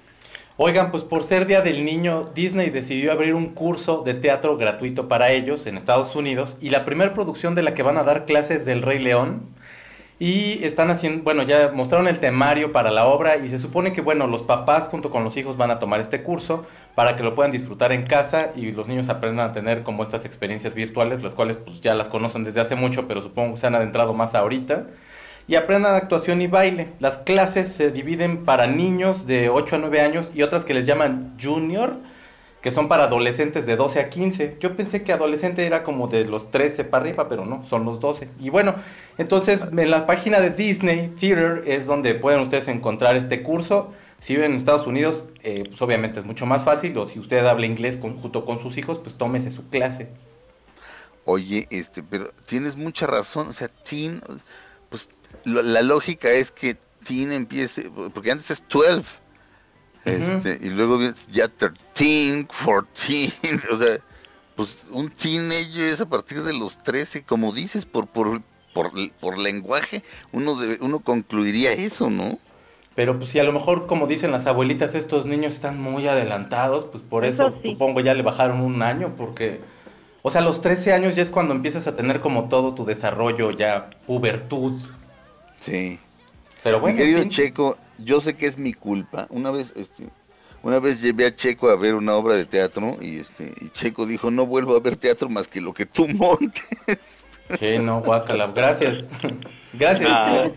Oigan, pues por ser Día del Niño, Disney decidió abrir un curso de teatro gratuito para ellos en Estados Unidos y la primera producción de la que van a dar clases del Rey León y están haciendo, bueno, ya mostraron el temario para la obra y se supone que, bueno, los papás junto con los hijos van a tomar este curso para que lo puedan disfrutar en casa y los niños aprendan a tener como estas experiencias virtuales, las cuales pues ya las conocen desde hace mucho, pero supongo que se han adentrado más ahorita. Y aprendan actuación y baile. Las clases se dividen para niños de 8 a 9 años y otras que les llaman junior, que son para adolescentes de 12 a 15. Yo pensé que adolescente era como de los 13 para arriba, pero no, son los 12. Y bueno, entonces en la página de Disney Theater es donde pueden ustedes encontrar este curso. Si viven en Estados Unidos, eh, pues obviamente es mucho más fácil, o si usted habla inglés junto con sus hijos, pues tómese su clase. Oye, este, pero tienes mucha razón, o sea, teen, la lógica es que teen empiece, porque antes es 12 este, y luego ya 13, 14, o sea, pues un teenager es a partir de los 13, como dices, por, por, por, por lenguaje, uno, uno concluiría eso, ¿no? Pero pues si a lo mejor, como dicen las abuelitas, estos niños están muy adelantados, pues por eso, supongo ya le bajaron un año, porque, o sea, a los 13 años ya es cuando empiezas a tener como todo tu desarrollo, ya pubertud. Sí. Pero bueno. Mi querido Checo, yo sé que es mi culpa. Una vez, este, una vez llevé a Checo a ver una obra de teatro y este, y Checo dijo no vuelvo a ver teatro más que lo que tú montes. Sí, no, guacala, gracias. Gracias. Ah.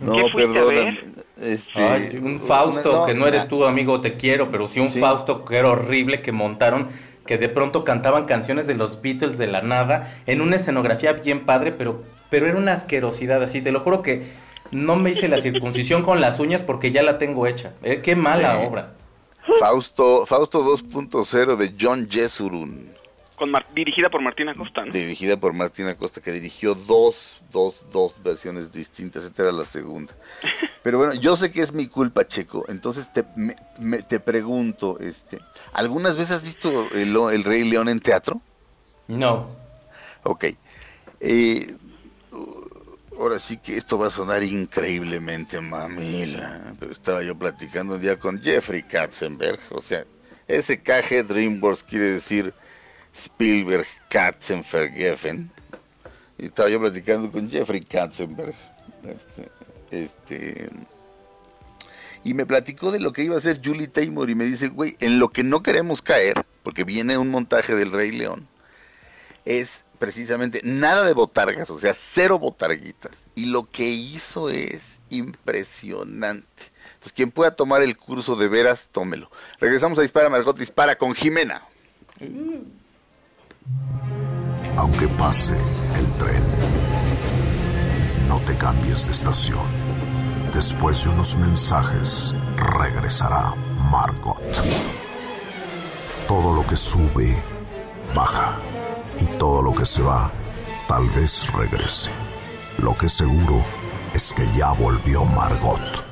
No, perdóname. Este, Ay, un Fausto, no, que no eres tú, amigo, te quiero, pero sí un Sí. Fausto que era horrible que montaron, que de pronto cantaban canciones de los Beatles de la nada, en una escenografía bien padre, pero, pero era una asquerosidad así. Te lo juro que no me hice la circuncisión con las uñas porque ya la tengo hecha. Eh, qué mala Sí. obra. Fausto, Fausto 2.0 de John Jesurun, Con Mar- dirigida por Martina Costa, ¿no? dirigida por Martín Acosta, que dirigió dos, dos, dos versiones distintas. Esta era la segunda. Pero bueno, yo sé que es mi culpa, Checo. Entonces te, me- me- te pregunto, este, ¿algunas veces has visto el, el Rey León en teatro? No. Ok. Eh, ahora sí que esto va a sonar increíblemente mamila, pero estaba yo platicando un día con Jeffrey Katzenberg, o sea, SKG DreamWorks quiere decir Spielberg Katzenvergeffen, y estaba yo platicando con Jeffrey Katzenberg, este, este, y me platicó de lo que iba a hacer Julie Taymor y me dice, güey, en lo que no queremos caer, porque viene un montaje del Rey León, es precisamente nada de botargas, o sea, cero botarguitas. Y lo que hizo es impresionante. Entonces, quien pueda tomar el curso de veras, tómelo. Regresamos a Dispara Margot Dispara con Jimena. Aunque pase el tren, no te cambies de estación. Después de unos mensajes, regresará Margot. Todo lo que sube, baja. Y todo lo que se va, tal vez regrese. Lo que seguro es que ya volvió Margot.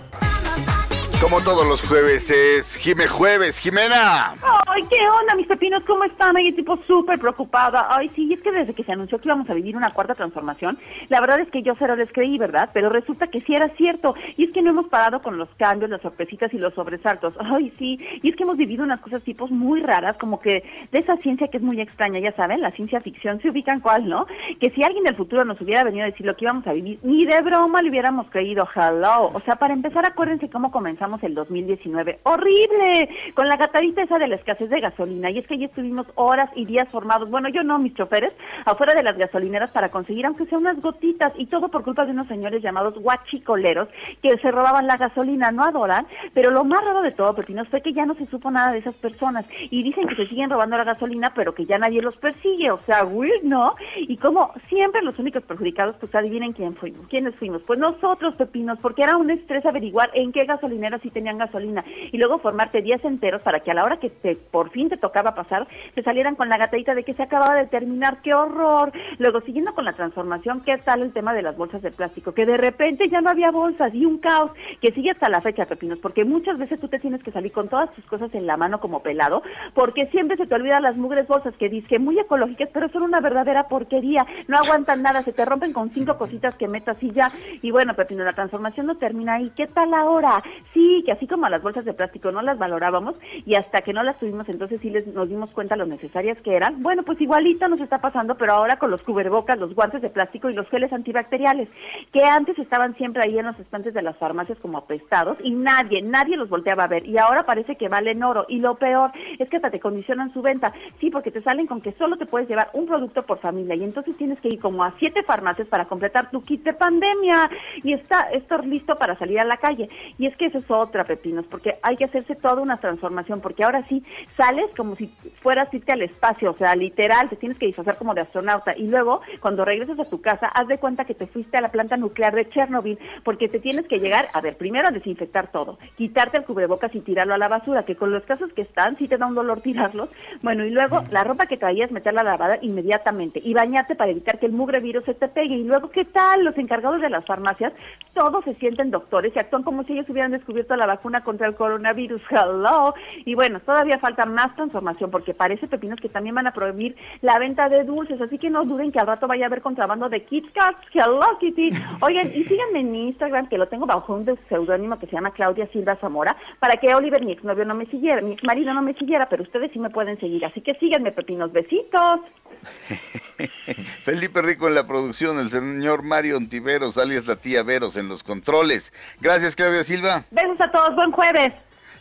Como todos los jueves es Jime Jueves, Jimena. Ay, ¿qué onda, mis pepinos? ¿Cómo están? Ay, tipo súper preocupada. Ay, sí, es que desde que se anunció que íbamos a vivir una cuarta transformación, la verdad es que yo cero les creí, ¿verdad? Pero resulta que sí era cierto. Y es que no hemos parado con los cambios, las sorpresitas y los sobresaltos. Ay, sí. Y es que hemos vivido unas cosas tipos muy raras, como que de esa ciencia que es muy extraña, ya saben, la ciencia ficción, se ubican cuál, ¿no? Que si alguien del futuro nos hubiera venido a decir lo que íbamos a vivir, ni de broma le hubiéramos creído. Hello. O sea, para empezar, acuérdense cómo comenzamos el 2019. ¡Horrible! Con la gatadita esa de la escasez de gasolina. Y es que ya estuvimos horas y días formados, bueno, yo no, mis choferes, afuera de las gasolineras para conseguir aunque sea unas gotitas. Y todo por culpa de unos señores llamados guachicoleros que se robaban la gasolina. No adoran, pero lo más raro de todo, Pepinos, fue que ya no se supo nada de esas personas. Y dicen que se siguen robando la gasolina, pero que ya nadie los persigue. O sea, weird, ¿no? Y como siempre los únicos perjudicados, pues adivinen quién fuimos. ¿Quiénes fuimos? Pues nosotros, Pepinos, porque era un estrés averiguar en qué gasolineras sí tenían gasolina y luego formarte días enteros para que a la hora que te, por fin te tocaba pasar, te salieran con la gatadita de que se acababa de terminar, qué horror. Luego, siguiendo con la transformación, ¿qué tal el tema de las bolsas de plástico? Que de repente ya no había bolsas y un caos que sigue hasta la fecha, Pepinos, porque muchas veces tú te tienes que salir con todas tus cosas en la mano como pelado, porque siempre se te olvidan las mugres bolsas que dices que muy ecológicas, pero son una verdadera porquería, no aguantan nada, se te rompen con cinco cositas que metas y ya. Y bueno, Pepino, la transformación no termina ahí. ¿Qué tal ahora? Sí, que así como las bolsas de plástico no las valorábamos y hasta que no las tuvimos entonces sí les, nos dimos cuenta lo necesarias que eran. Bueno, pues igualito nos está pasando, pero ahora con los cubrebocas, los guantes de plástico y los geles antibacteriales, que antes estaban siempre ahí en los estantes de las farmacias como apestados y nadie, nadie los volteaba a ver y ahora parece que valen oro y lo peor es que hasta te condicionan su venta. Sí, porque te salen con que solo te puedes llevar un producto por familia y entonces tienes que ir como a siete farmacias para completar tu kit de pandemia y está esto listo para salir a la calle. Y es que eso es otra, Pepinos, porque hay que hacerse toda una transformación, porque ahora sí sales como si fueras irte al espacio, o sea, literal, te tienes que disfrazar como de astronauta y luego cuando regreses a tu casa, haz de cuenta que te fuiste a la planta nuclear de Chernobyl, porque te tienes que llegar, a ver, primero a desinfectar todo, quitarte el cubrebocas y tirarlo a la basura, que con los casos que están sí te da un dolor tirarlos, bueno, y luego la ropa que traías meterla a la lavada inmediatamente y bañarte para evitar que el mugre virus se te pegue y luego, ¿qué tal? Los encargados de las farmacias, todos se sienten doctores y actúan como si ellos hubieran descubierto la vacuna contra el coronavirus, hello, y bueno, todavía falta más transformación porque parece, Pepinos, que también van a prohibir la venta de dulces, así que no duden que al rato vaya a haber contrabando de Kit Kats, hello Kitty, oigan, y síganme en Instagram, que lo tengo bajo un seudónimo que se llama Claudia Silva Zamora, para que Oliver, mi exnovio, no me siguiera, mi exmarido no me siguiera, pero ustedes sí me pueden seguir, así que síganme, Pepinos, besitos. Felipe Rico en la producción, el señor Mario Ontiveros, alias la tía Veros en los controles. Gracias, Claudia Silva. Besos a todos, buen jueves.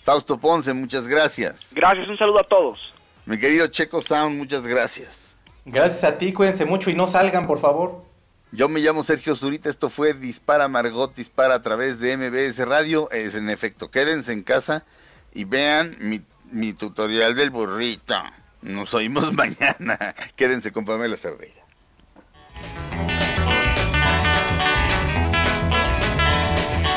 Fausto Ponce, muchas gracias. Gracias, un saludo a todos. Mi querido Checo Sound, muchas gracias. Gracias a ti, cuídense mucho y no salgan, por favor. Yo me llamo Sergio Zurita, esto fue Dispara Margot, dispara a través de MBS Radio. Es en efecto, quédense en casa y vean mi, mi tutorial del burrito. Nos oímos mañana. Quédense con Pamela Cerdeira.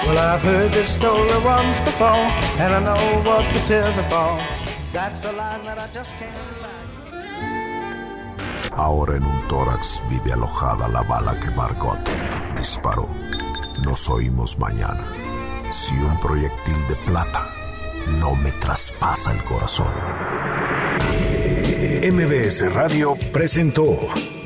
Well, I've heard this story once before, and I know what the tears are for. That's a line that I just can't Ahora en un tórax vive alojada la bala que Margot disparó. Nos oímos mañana. Si un proyectil de plata no me traspasa el corazón. MBS Radio presentó